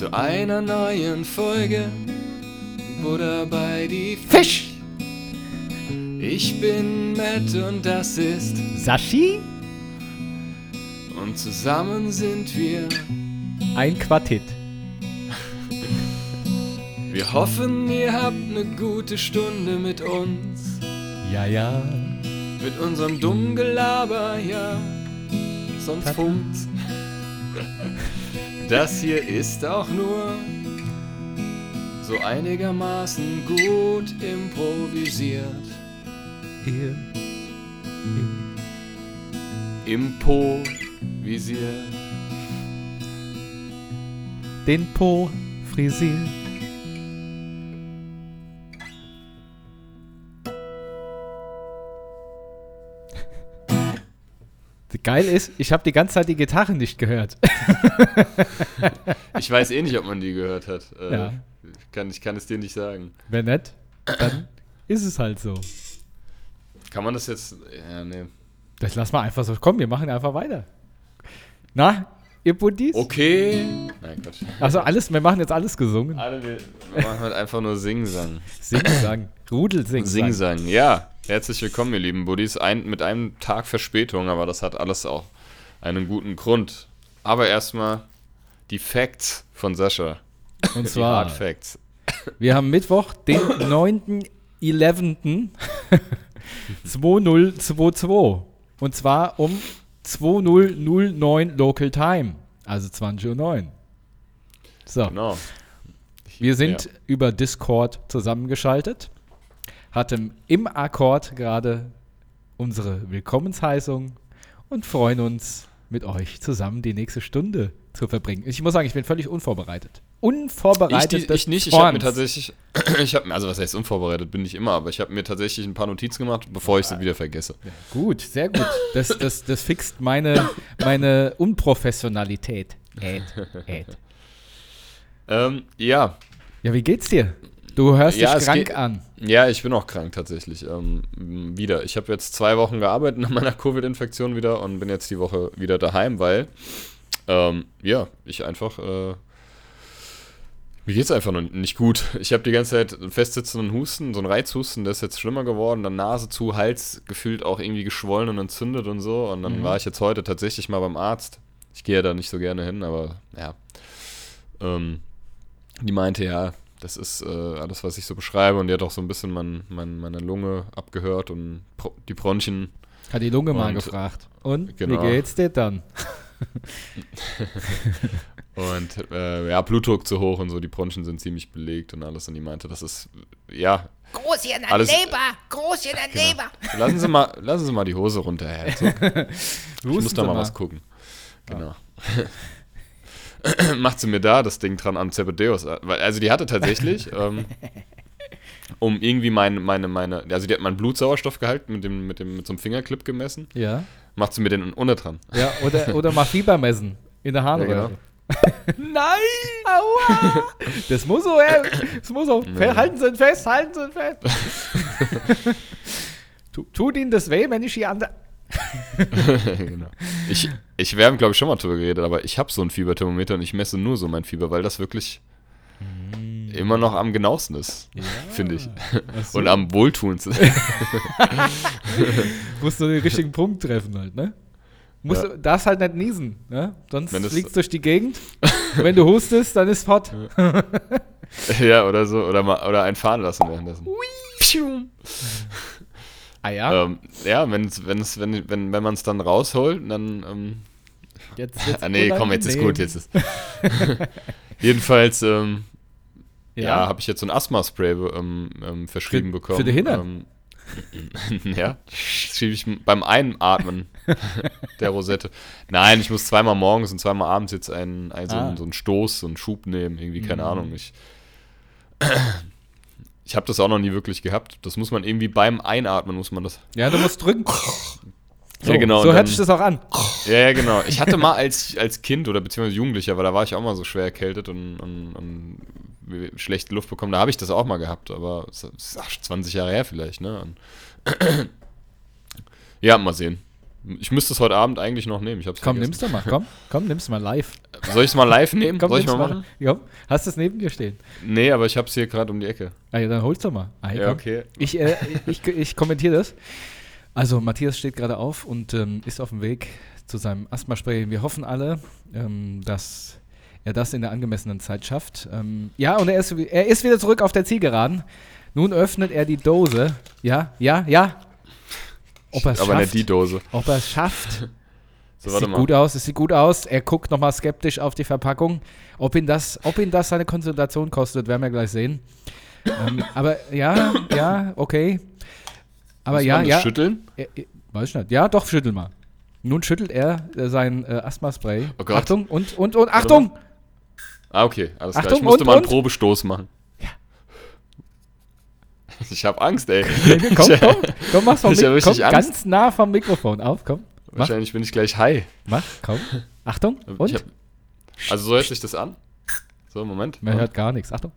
zu einer neuen Folge Buddha bei die Fisch. Ich bin Matt und das ist Sashi, und zusammen sind wir. ein Quartett. Wir hoffen, ihr habt eine gute Stunde mit uns, Ja, ja. mit unserem dummen Gelaber, ja. Sonst funkt's. Das hier ist auch nur so einigermaßen gut improvisiert. Ihr, Improvisiert. den Po frisiert. Geil ist, ich habe die ganze Zeit die Gitarre nicht gehört. Ich weiß eh nicht, ob man die gehört hat. Äh, Ja. ich, kann, ich kann es dir nicht sagen. Wenn nicht, dann ist es halt so. Kann man das jetzt. Ja, nee. Das lass mal einfach so. Komm, wir machen einfach weiter. Na, ihr Buddies? Okay. Nein, Quatsch. Also alles, wir machen jetzt alles gesungen. Alle, wir, machen halt einfach nur Singsang. Singsang. Rudelsing. Singsang, ja. Herzlich willkommen, ihr lieben Buddies. Ein, mit einem Tag Verspätung, aber das hat alles auch einen guten Grund. Aber erstmal die Facts von Sascha. Und Die zwar, Hard Facts. wir haben Mittwoch, den 9.11. 2022. Und zwar um 2009 Local Time. Also 20.09 Uhr. So. Genau. Wir sind Ja. über Discord zusammengeschaltet, hatten im Akkord gerade unsere Willkommensheißung und freuen uns, mit euch zusammen die nächste Stunde zu verbringen. Ich muss sagen, ich bin völlig unvorbereitet. Ich, Unvorbereitet. die, des ich nicht, ich habe mir tatsächlich, ich habe mir, also was heißt unvorbereitet, bin ich immer, aber ich habe mir tatsächlich ein paar Notizen gemacht, bevor ich sie wieder vergesse. Gut, sehr gut. Das, das, das fixt meine, meine Unprofessionalität. Ed, Ed. Ähm, ja, Ja, wie geht's dir? Du hörst Ja, dich krank an. Ja, ich bin auch krank tatsächlich. Ähm, wieder. Ich habe jetzt zwei Wochen gearbeitet nach meiner Covid-Infektion wieder und bin jetzt die Woche wieder daheim, weil, ähm, ja, ich einfach, äh, mir geht's einfach noch nicht gut. Ich habe die ganze Zeit einen festsitzenden Husten, so einen Reizhusten, der ist jetzt schlimmer geworden. Dann Nase zu, Hals gefühlt auch irgendwie geschwollen und entzündet und so. Und dann Mhm. war ich jetzt heute tatsächlich mal beim Arzt. Ich gehe ja da nicht so gerne hin, aber ja. Ähm, die meinte, ja, das ist äh, alles, was ich so beschreibe. Und die hat auch so ein bisschen mein, mein, meine Lunge abgehört und die Bronchien. Hat die Lunge mal Und- gefragt. Und Genau. wie geht's dir dann? Und äh, ja, Blutdruck zu hoch und so, die Bronchien sind ziemlich belegt und alles. Und die meinte, das ist, ja, Groß hier in der Alles- Leber, groß hier in der Genau. Leber. lassen Sie mal, lassen Sie mal die Hose runter, Herr Herzog. Ich muss da Sie mal was gucken. Genau. Macht sie mir da das Ding dran am Zebedeus. Also die hatte tatsächlich, ähm, um irgendwie meine, meine, meine, also die hat meinen Blutsauerstoffgehalt mit dem, mit dem, mit so einem Fingerclip gemessen. Ja. Macht sie mir den unten dran. Ja, oder, oder mal Fieber messen in der Harnröhre. Ja, genau. Nein! Aua! Das muss so, ja, das muss so. Nee. Halten Sie ihn fest, halten Sie ihn fest. Tu- Tut Ihnen das weh, wenn ich hier an der. genau. Ich, ich, wir haben, glaube ich, schon mal drüber geredet, aber ich habe so ein Fieberthermometer und ich messe nur so mein Fieber, weil das wirklich immer noch am genauesten ist, finde ich. So. Und am wohltuendsten. Musst du den richtigen Punkt treffen halt, ne? Musst Ja. du, darfst halt nicht niesen, ne? Sonst fliegst du durch die Gegend. Wenn du hustest, dann ist hot. ja, oder so. Oder, mal, oder einen fahren lassen währenddessen. Ah ja, Ähm, ja, wenn's, wenn's, wenn, wenn, wenn man es dann rausholt, dann. Ähm, jetzt wird's ah, nee, komm, jetzt ist gut. Jetzt ist. Jedenfalls, ähm, ja, Ja, habe ich jetzt so ein Asthma-Spray ähm, ähm, verschrieben Für- bekommen. für die Hintern? Ähm, ja, schiebe ich beim Einatmen der Rosette. Nein, ich muss zweimal morgens und zweimal abends jetzt einen, einen, so, Ah. einen, so einen Stoß, so einen Schub nehmen, irgendwie, keine Mhm. Ahnung. Ich, ich habe das auch noch nie wirklich gehabt. Das muss man irgendwie beim Einatmen, muss man das. Ja, du musst drücken. So, Ja, genau, So hört sich das auch an. Ja, ja, genau. Ich hatte mal als, als Kind oder beziehungsweise Jugendlicher, aber da war ich auch mal so schwer erkältet und, und, und schlechte Luft bekommen. Da habe ich das auch mal gehabt, aber es ist ach, 20 Jahre her vielleicht, ne? Ja, mal sehen. Ich müsste es heute Abend eigentlich noch nehmen. Ich hab's Komm, vergessen. nimm's doch mal. Komm, komm, nimm's mal live. Soll ich es mal live nehmen? Komm, Soll ich mal machen? Komm, hast du es neben dir stehen? Nee, aber ich hab's hier gerade um die Ecke. Ah, ja, dann hol's doch mal. Ah, Ja, okay. Ich, äh, ich, ich kommentiere das. Also, Matthias steht gerade auf und ähm, ist auf dem Weg zu seinem Asthma-Spray. Wir hoffen alle, ähm, dass er das in der angemessenen Zeit schafft. Ähm, ja, und er ist, er ist wieder zurück auf der Zielgeraden. Nun öffnet er die Dose. Ja, ja, ja. Ob er es aber schafft. nicht die Dose. Ob er es schafft. So, Es warte sieht mal. gut aus, es sieht gut aus. Er guckt nochmal skeptisch auf die Verpackung. Ob ihn das, ob ihn das seine Konzentration kostet, werden wir gleich sehen. ähm, aber ja, ja, okay. Aber Muss ja, man das ja. schütteln? Er, er, weiß ich nicht. Ja, doch, schüttel mal. Nun schüttelt er äh, sein äh, Asthma-Spray. Oh. Achtung und, und, und, Achtung! Ah, okay, alles klar. Achtung, Ich musste und, mal einen und? Probestoß machen. Ja. Ich hab Angst, ey. komm, komm, komm, mach's vom Ich hab Mik komm, Angst. ganz nah vom Mikrofon auf, komm. Mach, Wahrscheinlich bin ich gleich high. mach, komm. Achtung, und? Ich hab, also so hört sich das an. So, Moment. Man hört gar nichts. Achtung.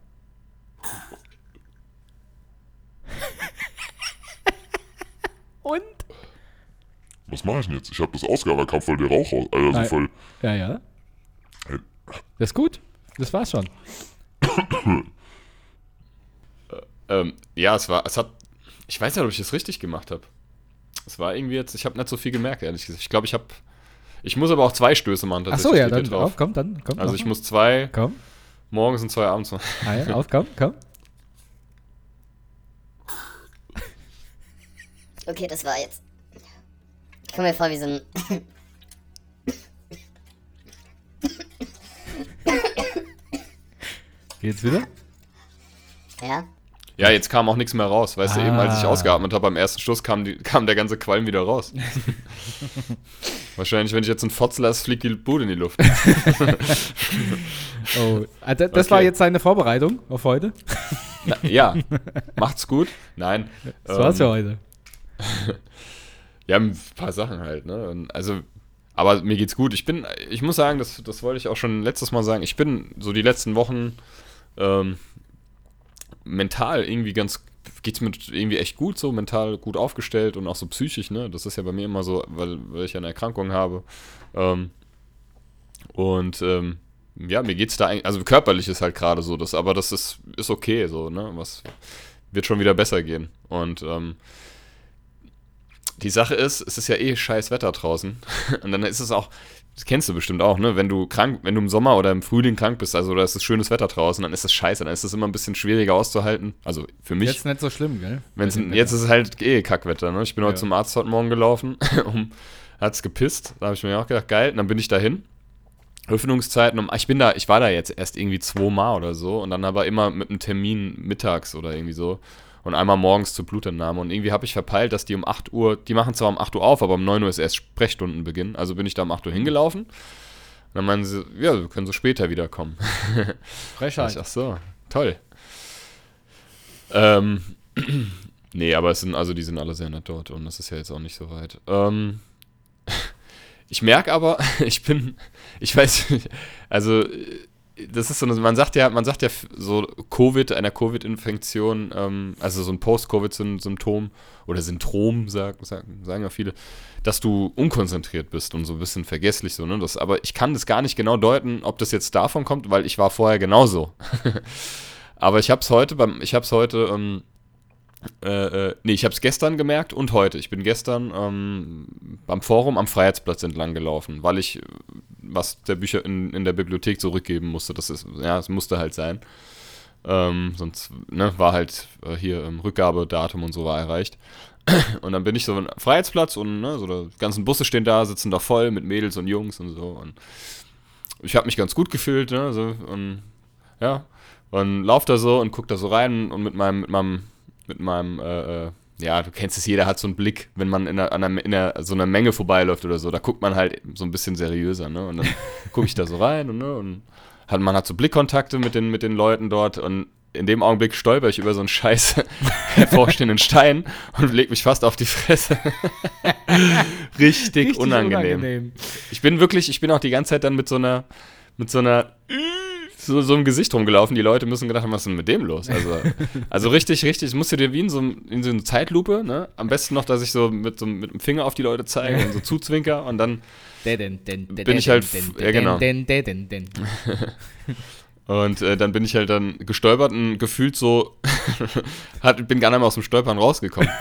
und? Was mache ich denn jetzt? Ich habe das ausgehabt, da kam voll der Rauch raus. Also Nein. voll. Ja, ja. Das ist gut. Das war's schon. Ähm, ja, es war, es hat, ich weiß nicht, ob ich es richtig gemacht habe. Es war irgendwie jetzt, ich habe nicht so viel gemerkt, ehrlich gesagt. Ich glaube, ich habe, ich muss aber auch zwei Stöße machen. Ach so, ja, dann drauf. auf, komm, dann komm. Also ich mal. muss zwei Komm. morgens und zwei abends machen. Ah, ja, auf, komm, komm. Okay, das war jetzt. Ich komme mir vor wie so ein. Geht's wieder? Ja? Ja, jetzt kam auch nichts mehr raus. Weißt du, eben als ich Ah. ausgeatmet habe beim ersten Stoß, kam, die, kam der ganze Qualm wieder raus. Wahrscheinlich, wenn ich jetzt einen Fotz lasse, fliegt die Bude in die Luft. Oh, ah, da- das war Okay. jetzt seine Vorbereitung auf heute. Na, ja, macht's gut. Nein. Das war's für ähm, heute. Ja, ein paar Sachen halt, ne? Und also, aber mir geht's gut. Ich bin, ich muss sagen, das, das wollte ich auch schon letztes Mal sagen, ich bin so die letzten Wochen ähm, mental irgendwie ganz, geht's mir irgendwie echt gut, so mental gut aufgestellt und auch so psychisch, ne? Das ist ja bei mir immer so, weil, weil ich eine Erkrankung habe. Ähm, und ähm, ja, mir geht's da eigentlich, also körperlich ist halt gerade so, das, aber das ist, ist okay, so, ne? Was wird schon wieder besser gehen. Und ähm, die Sache ist, es ist ja eh scheiß Wetter draußen. Und dann ist es auch, das kennst du bestimmt auch, ne? Wenn du krank, wenn du im Sommer oder im Frühling krank bist, also da ist es schönes Wetter draußen, dann ist es scheiße, dann ist es immer ein bisschen schwieriger auszuhalten. Also für mich. Jetzt nicht so schlimm, gell? Wenn's, jetzt ist es halt eh Kackwetter, ne? Ich bin heute Ja. zum Arzt heute Morgen gelaufen, um, hat's gepisst. Da habe ich mir auch gedacht, geil, und dann bin ich dahin. Öffnungszeiten, um, ich bin da, ich war da jetzt erst irgendwie zweimal oder so und dann aber immer mit einem Termin mittags oder irgendwie so und einmal morgens zur Blutentnahme und irgendwie habe ich verpeilt, dass die um 8 Uhr, die machen zwar um 8 Uhr auf, aber um 9 Uhr ist erst Sprechstundenbeginn, also bin ich da um 8 Uhr hingelaufen. Und dann meinen sie, ja, wir können so später wiederkommen. Frechheit. Ach so, toll. Ähm, nee, aber es sind, also die sind alle sehr nett dort und das ist ja jetzt auch nicht so weit. Ähm, ich merke aber, ich bin, ich weiß, also äh, das ist so, man sagt ja, man sagt ja so Covid, einer Covid-Infektion, ähm, also so ein Post-Covid-Symptom oder Syndrom, sag, sagen, sagen ja viele, dass du unkonzentriert bist und so ein bisschen vergesslich so, ne? Das, aber ich kann das gar nicht genau deuten, ob das jetzt davon kommt, weil ich war vorher genauso. aber ich habe es heute beim, ich habe es heute, ähm, äh, äh, nee, ich habe es gestern gemerkt und heute. Ich bin gestern ähm, beim Forum am Freiheitsplatz entlang gelaufen, weil ich was der Bücher in, in der Bibliothek zurückgeben musste. Das ist, ja, es musste halt sein. Ähm, sonst ne, war halt äh, hier ähm, Rückgabedatum und so war erreicht. Und dann bin ich so am Freiheitsplatz und ne, so die ganzen Busse stehen da, sitzen da voll mit Mädels und Jungs und so. Und ich habe mich ganz gut gefühlt, ne, so, und ja, und lauf da so und guck da so rein und mit meinem, mit meinem, mit meinem, äh, äh, ja, du kennst es, jeder hat so einen Blick, wenn man in, einer, einer, in einer, so einer Menge vorbeiläuft oder so, da guckt man halt so ein bisschen seriöser, ne? Und dann gucke ich da so rein und, ne, und hat, man hat so Blickkontakte mit den, mit den Leuten dort und in dem Augenblick stolper ich über so einen scheiß hervorstehenden Stein und leg mich fast auf die Fresse. Richtig, Richtig unangenehm. Ich bin wirklich, ich bin auch die ganze Zeit dann mit so einer, mit so einer, so, so einem Gesicht rumgelaufen. Die Leute müssen gedacht haben, was ist denn mit dem los? Also, also richtig, richtig, ich musste dir wie in so, in so eine Zeitlupe, ne? Am besten noch, dass ich so mit, so mit dem Finger auf die Leute zeige und so zuzwinker und dann Bin ich halt ja, genau. Und äh, dann bin ich halt dann gestolpert und gefühlt so, hat, bin gar nicht mehr aus dem Stolpern rausgekommen.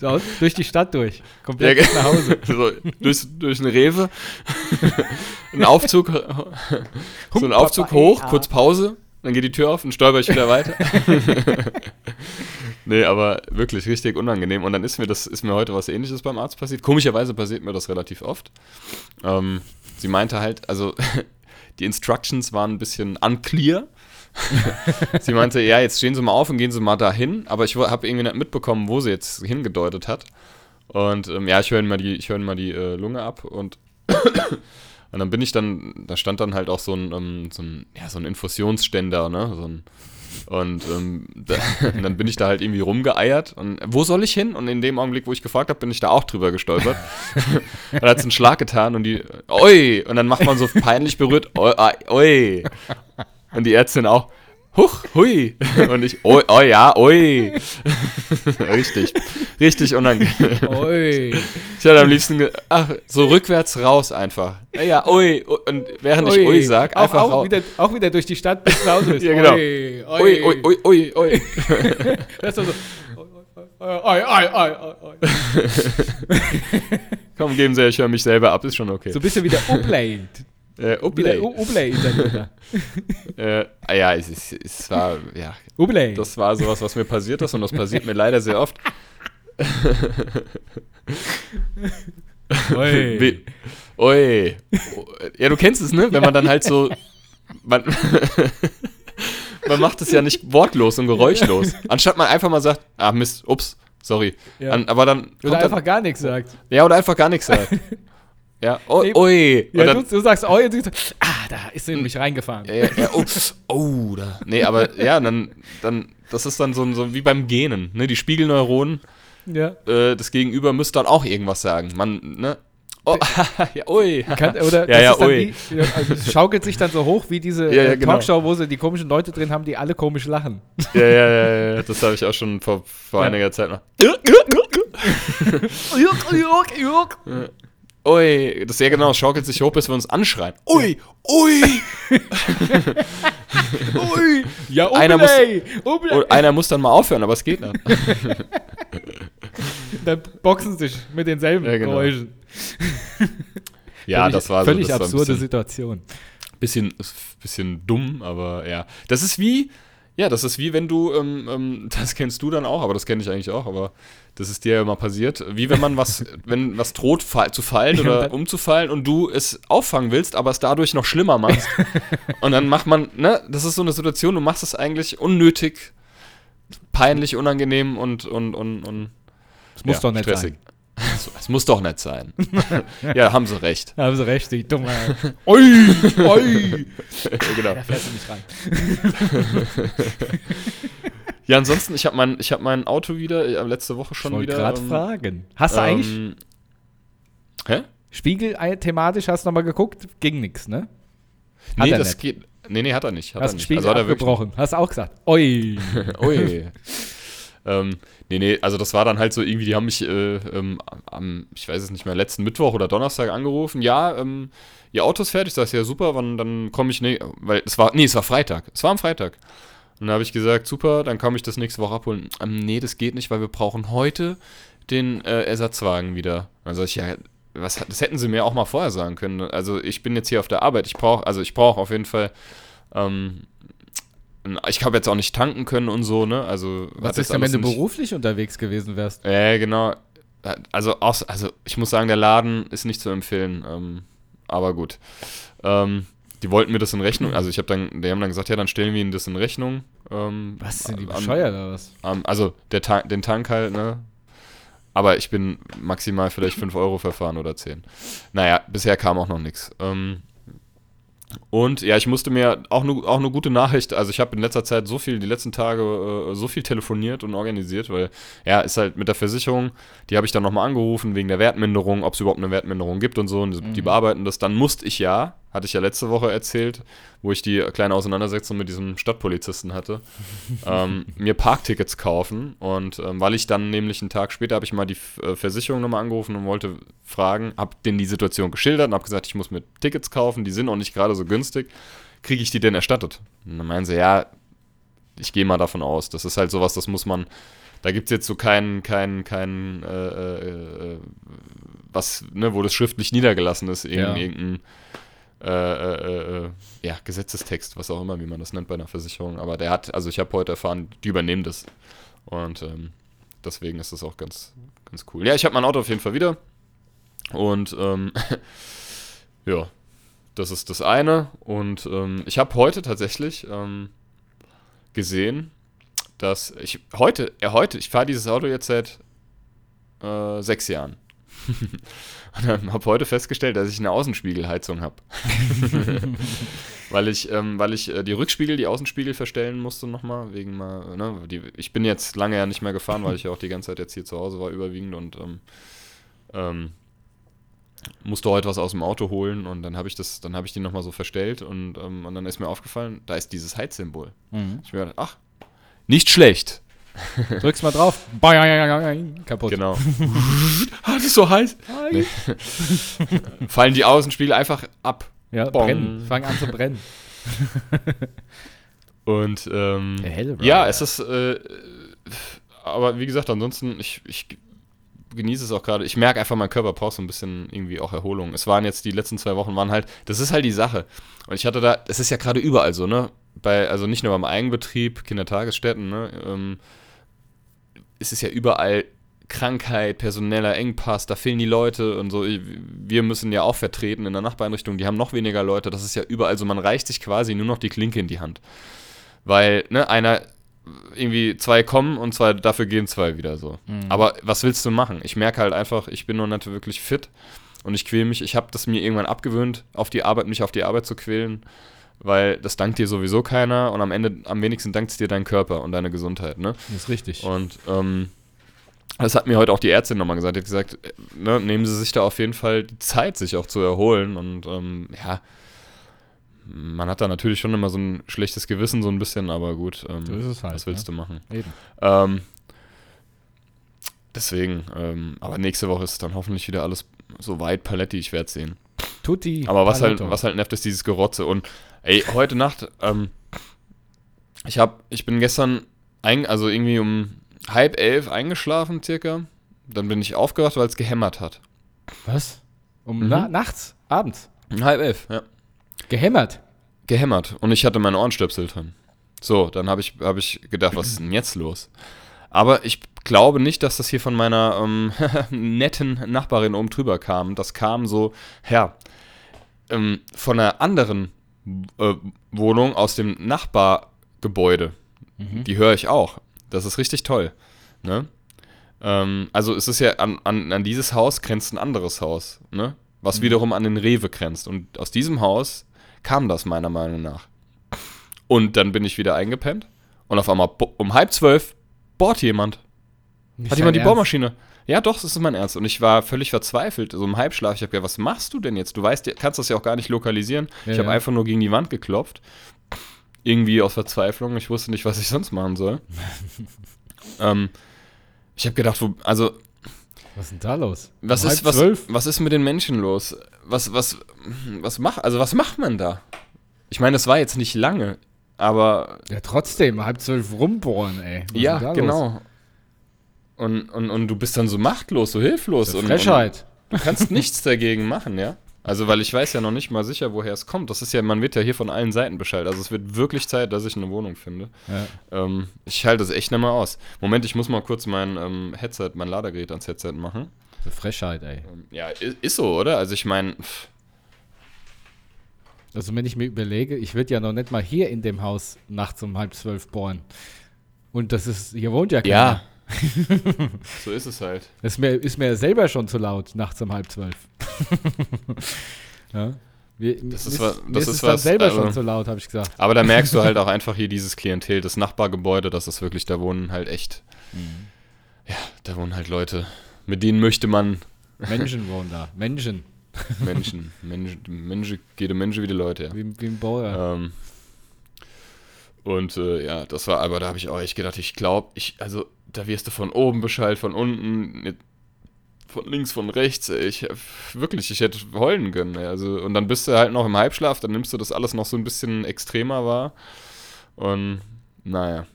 So, aus- durch die Stadt durch. Ja, Komplett bis nach Hause. so, durch, durch eine Rewe, ein Aufzug, so ein Aufzug hoch, kurz Pause, dann geht die Tür auf und stolper ich wieder weiter. nee, aber wirklich richtig unangenehm. Und dann ist mir das, ist mir heute was ähnliches beim Arzt passiert. Komischerweise passiert mir das relativ oft. Ähm, sie meinte halt, also die Instructions waren ein bisschen unclear. sie meinte, ja, jetzt stehen Sie mal auf und gehen Sie mal dahin, aber ich habe irgendwie nicht mitbekommen, wo sie jetzt hingedeutet hat. Und ähm, ja, ich höre mal die, ich Ihnen mal die äh, Lunge ab und und dann bin ich dann, da stand dann halt auch so ein, ähm, so ein, ja, so ein Infusionsständer, ne? So ein, und ähm, da, dann bin ich da halt irgendwie rumgeeiert und wo soll ich hin? Und in dem Augenblick, wo ich gefragt habe, bin ich da auch drüber gestolpert. dann hat es einen Schlag getan und die, oi! Und dann macht man so peinlich berührt, oi. Und die Ärztin auch, huch, hui! Und ich, oi, oi ja, oi! richtig, richtig unangenehm. Ui. Ich hätte am liebsten, ach, so rückwärts raus einfach. Ja, ui. Und während ich ui sag, auch, einfach auch, raus. wieder, auch wieder durch die Stadt bis nach Hause. Ja, genau. Ui, Ui, ui, ui, ui, ui. Das ist so. Oi, oi, oi, oi, oi. Komm, geben Sie, ich höre mich selber ab, ist schon okay. So bist du wieder Uplate. Äh, Wieder Uplay. U- Uplate. Äh, ah ja, es, es, es war, ja, Uplate. das war sowas, was mir passiert ist und das passiert mir leider sehr oft. Ui. Wie, ui. Ja, du kennst es, ne? Wenn man dann halt so, man, man macht es ja nicht wortlos und geräuschlos. Anstatt man einfach mal sagt, ah Mist, ups, sorry. Ja. An, aber dann Oder dann, einfach gar nichts sagt. Ja, oder einfach gar nichts sagt. Ja, oh, Nee. ui. Und Ja, dann, du, du sagst, oh, jetzt, ah, da ist sie in mich reingefahren. ja, ja, oh, oh, da. Nee, aber ja, dann, dann, das ist dann so, so wie beim Genen, ne? Die Spiegelneuronen, Ja. äh, das Gegenüber müsste dann auch irgendwas sagen. Man, ne? Oh, ja, ui. Kann, oder Ja, das ja, ui. Wie, also es schaukelt sich dann so hoch wie diese Ja, ja, äh, genau. Talkshow, wo sie die komischen Leute drin haben, die alle komisch lachen. Ja, ja, ja, ja, das habe ich auch schon vor, vor einiger Zeit noch. Ui, das ja genau, schaukelt sich hoch, bis wir uns anschreien. Ui, ui. Ui, ja, Einer muss-. Und einer muss dann mal aufhören, aber es geht nicht. Dann boxen sich mit denselben Ja, genau. Geräuschen. Ja, völlig, das war so. Völlig das war absurde bisschen, Situation. bisschen, bisschen dumm, aber ja. Das ist wie, ja, das ist wie wenn du, ähm, ähm, das kennst du dann auch, aber das kenne ich eigentlich auch, aber das ist dir ja mal passiert, wie wenn man was, wenn was droht fall, zu fallen oder umzufallen und du es auffangen willst, aber es dadurch noch schlimmer machst. und dann macht man, ne, das ist so eine Situation, du machst es eigentlich unnötig, peinlich, unangenehm und, und, und, und Das muss ja, doch nicht stressig. sein. So, es muss doch nicht sein. ja, haben sie recht. Haben sie recht, die dumme. Ui, ui. genau. Da fährst du nicht rein. Ja, ansonsten, ich habe mein, ich hab mein Auto wieder, äh, letzte Woche Ich schon wollte wieder. gerade ähm, fragen. Hast du eigentlich ähm, Hä? Spiegel äh, thematisch, hast du nochmal geguckt? Ging nix, ne? Hat Nee, das nicht. geht. Nee, nee, hat er nicht. Hat Hast er den nicht. Spiegel also abgebrochen. Hast auch gesagt. Ui. Ui. Ähm, nee, nee, also das war dann halt so irgendwie, die haben mich äh, ähm, am, ich weiß es nicht mehr, letzten Mittwoch oder Donnerstag angerufen. Ja, ähm, ihr Auto ist fertig. Ich sag, ja, super, wann, dann komme ich, nee, weil es war, nee, es war Freitag. Es war am Freitag. Und dann habe ich gesagt, super, dann komme ich das nächste Woche abholen. Ähm, nee, das geht nicht, weil wir brauchen heute den äh, Ersatzwagen wieder. Sag ich, ja, was, das hätten sie mir auch mal vorher sagen können. Also ich bin jetzt hier auf der Arbeit. Ich brauche, also ich brauche auf jeden Fall, ähm, ich habe jetzt auch nicht tanken können und so, ne? Also Was ist denn, wenn du nicht- beruflich unterwegs gewesen wärst? ja, genau. Also, also ich muss sagen, der Laden ist nicht zu empfehlen. Ähm, aber gut. Ähm, die wollten mir das in Rechnung, also ich habe dann, die haben dann gesagt, ja, dann stellen wir ihnen das in Rechnung. Ähm, Was sind die bescheuert oder was? also der Ta den Tank halt, ne? Aber ich bin maximal vielleicht 5 Euro verfahren oder 10. Naja, bisher kam auch noch nichts. Ähm, und ja, ich musste mir auch eine auch ne gute Nachricht, also ich habe in letzter Zeit so viel, die letzten Tage äh, so viel telefoniert und organisiert, weil ja, ist halt mit der Versicherung, die habe ich dann nochmal angerufen wegen der Wertminderung, ob es überhaupt eine Wertminderung gibt und so, und die, die bearbeiten das. Dann musste ich ja, hatte ich ja letzte Woche erzählt, wo ich die kleine Auseinandersetzung mit diesem Stadtpolizisten hatte, ähm, mir Parktickets kaufen. Und ähm, weil ich dann nämlich einen Tag später habe ich mal die äh, Versicherung nochmal angerufen und wollte fragen, habe denen die Situation geschildert und habe gesagt, ich muss mir Tickets kaufen, die sind auch nicht gerade so günstig. Kriege ich die denn erstattet? Und dann meinen sie, ja, ich gehe mal davon aus. Das ist halt sowas, das muss man. Da gibt es jetzt so keinen, keinen, keinen, äh, äh, äh, was, ne, wo das schriftlich niedergelassen ist, irgendein, Ja. irgendein äh, äh, äh, ja, Gesetzestext, was auch immer, wie man das nennt bei einer Versicherung. Aber der hat, also ich habe heute erfahren, die übernehmen das. Und ähm, deswegen ist das auch ganz, ganz cool. Ja, ich habe mein Auto auf jeden Fall wieder. Und ähm, ja, das ist das eine. Und ähm, ich habe heute tatsächlich ähm, gesehen, dass ich heute, ja heute, ich fahre dieses Auto jetzt seit äh, sechs Jahren. Und dann habe heute festgestellt, dass ich eine Außenspiegelheizung habe. weil ich, ähm, weil ich äh, die Rückspiegel, die Außenspiegel verstellen musste nochmal, wegen mal, ne, die, ich bin jetzt lange ja nicht mehr gefahren, weil ich ja auch die ganze Zeit jetzt hier zu Hause war, überwiegend und ähm, ähm, musste heute was aus dem Auto holen und dann habe ich das, dann habe ich die nochmal so verstellt und, ähm, und dann ist mir aufgefallen, da ist dieses Heizsymbol. Mhm. Ich mir gedacht, ach, nicht schlecht. Drück's mal drauf. Kaputt. Genau. ah, das ist so heiß. Nee. Fallen die Außenspiegel einfach ab. Ja, Bong. brennen. Fang an zu brennen. Und ähm, Der helle ja, es ist, äh, aber wie gesagt, ansonsten, ich, ich genieße es auch gerade. Ich merke einfach, mein Körper braucht so ein bisschen irgendwie auch Erholung. Es waren jetzt die letzten zwei Wochen, waren halt, das ist halt die Sache. Und ich hatte da, es ist ja gerade überall so, ne? Bei, also nicht nur beim Eigenbetrieb, Kindertagesstätten, ne? Ähm, es ist ja überall Krankheit, personeller Engpass, da fehlen die Leute und so. Wir müssen ja auch vertreten in der Nachbareinrichtung, die haben noch weniger Leute. Das ist ja überall so, man reicht sich quasi nur noch die Klinke in die Hand. Weil, ne, einer, irgendwie zwei kommen und zwei, dafür gehen zwei wieder so. Aber was willst du machen? Ich merke halt einfach, ich bin noch nicht wirklich fit und ich quäle mich. Ich habe das mir irgendwann abgewöhnt, auf die Arbeit, mich auf die Arbeit zu quälen, weil das dankt dir sowieso keiner und am Ende, am wenigsten dankt es dir dein Körper und deine Gesundheit, ne? Das ist richtig. Und ähm, das hat mir heute auch die Ärztin nochmal gesagt. Die hat gesagt, äh, ne, nehmen Sie sich da auf jeden Fall die Zeit, sich auch zu erholen. Und ähm, ja, man hat da natürlich schon immer so ein schlechtes Gewissen, so ein bisschen, aber gut, ähm, So ist es halt, was willst ne? du machen? Eben. Ähm, deswegen, ähm, aber nächste Woche ist dann hoffentlich wieder alles so weit paletti, ich werde sehen. Tutti. Aber was halt, Paletto. was halt nervt, ist dieses Gerotze. Und ey, heute Nacht, ähm, ich hab, ich bin gestern, ein, also irgendwie um halb elf eingeschlafen circa. Dann bin ich aufgewacht, weil es gehämmert hat. Was? Um Mhm. na nachts? Abends? Um halb elf, ja. Gehämmert? Gehämmert. Und ich hatte meine Ohrenstöpsel drin. So, dann habe ich, hab ich gedacht, was ist denn jetzt los? Aber ich glaube nicht, dass das hier von meiner ähm, netten Nachbarin oben drüber kam. Das kam so, ja, ähm, von einer anderen äh, Wohnung aus dem Nachbargebäude. Die höre ich auch. Das ist richtig toll. Ne? Ähm, also es ist ja an, an, an dieses Haus grenzt ein anderes Haus, ne? was wiederum an den Rewe grenzt. Und aus diesem Haus kam das meiner Meinung nach. Und dann bin ich wieder eingepennt und auf einmal um halb zwölf bohrt jemand. Nicht Hat jemand die Ernst? Bohrmaschine? Ja, doch, das ist mein Ernst. Und ich war völlig verzweifelt, so im Halbschlaf. Ich habe gedacht, was machst du denn jetzt? Du weißt, du kannst das ja auch gar nicht lokalisieren. Ja, ich habe ja. einfach nur gegen die Wand geklopft. Irgendwie aus Verzweiflung. Ich wusste nicht, was ich sonst machen soll. ähm, ich habe gedacht, wo, also, Was ist denn da los? was Um ist, halb was, zwölf? was ist mit den Menschen los? Was, was, was macht, also was macht man da? Ich meine, das war jetzt nicht lange, aber Ja, trotzdem, halb zwölf rumbohren, ey. Was ja, ist genau. Los? Und, und, und du bist dann so machtlos, so hilflos. Ist und, Frechheit. Und du kannst nichts dagegen machen, ja? Also, weil ich weiß ja noch nicht mal sicher, woher es kommt. Das ist ja, man wird ja hier von allen Seiten Bescheid. Also, es wird wirklich Zeit, dass ich eine Wohnung finde. Ja. Ähm, ich halte das echt nicht mehr aus. Moment, ich muss mal kurz mein ähm, Headset, mein Ladegerät ans Headset machen. Ist Frechheit, ey. Ähm, ja, i- ist so, oder? Also, ich meine, Also wenn ich mir überlege, ich würde ja noch nicht mal hier in dem Haus nachts um halb zwölf bohren. Und das ist, hier wohnt ja keiner. Ja. so ist es halt. Ist mir, ist mir selber schon zu laut, nachts um halb zwölf. ja. Wir, Das mir ist wa- mir das ist was, selber also- schon zu laut, habe ich gesagt. Aber da merkst du halt auch einfach hier dieses Klientel, das Nachbargebäude, das ist wirklich, da wohnen halt echt, Mhm. ja, da wohnen halt Leute, mit denen möchte man Menschen wohnen da. Menschen. Menschen, Menschen, Menschen, jede Menschen wie die Leute, ja. Wie, wie ein Bauer. Ähm, und äh, ja, das war, aber da habe ich auch echt gedacht, ich glaube, ich, also da wirst du von oben Bescheid, von unten, von links, von rechts, ey, ich wirklich, ich hätte heulen können. ey, Also, und dann bist du halt noch im Halbschlaf, dann nimmst du das alles noch so ein bisschen extremer wahr. Und naja.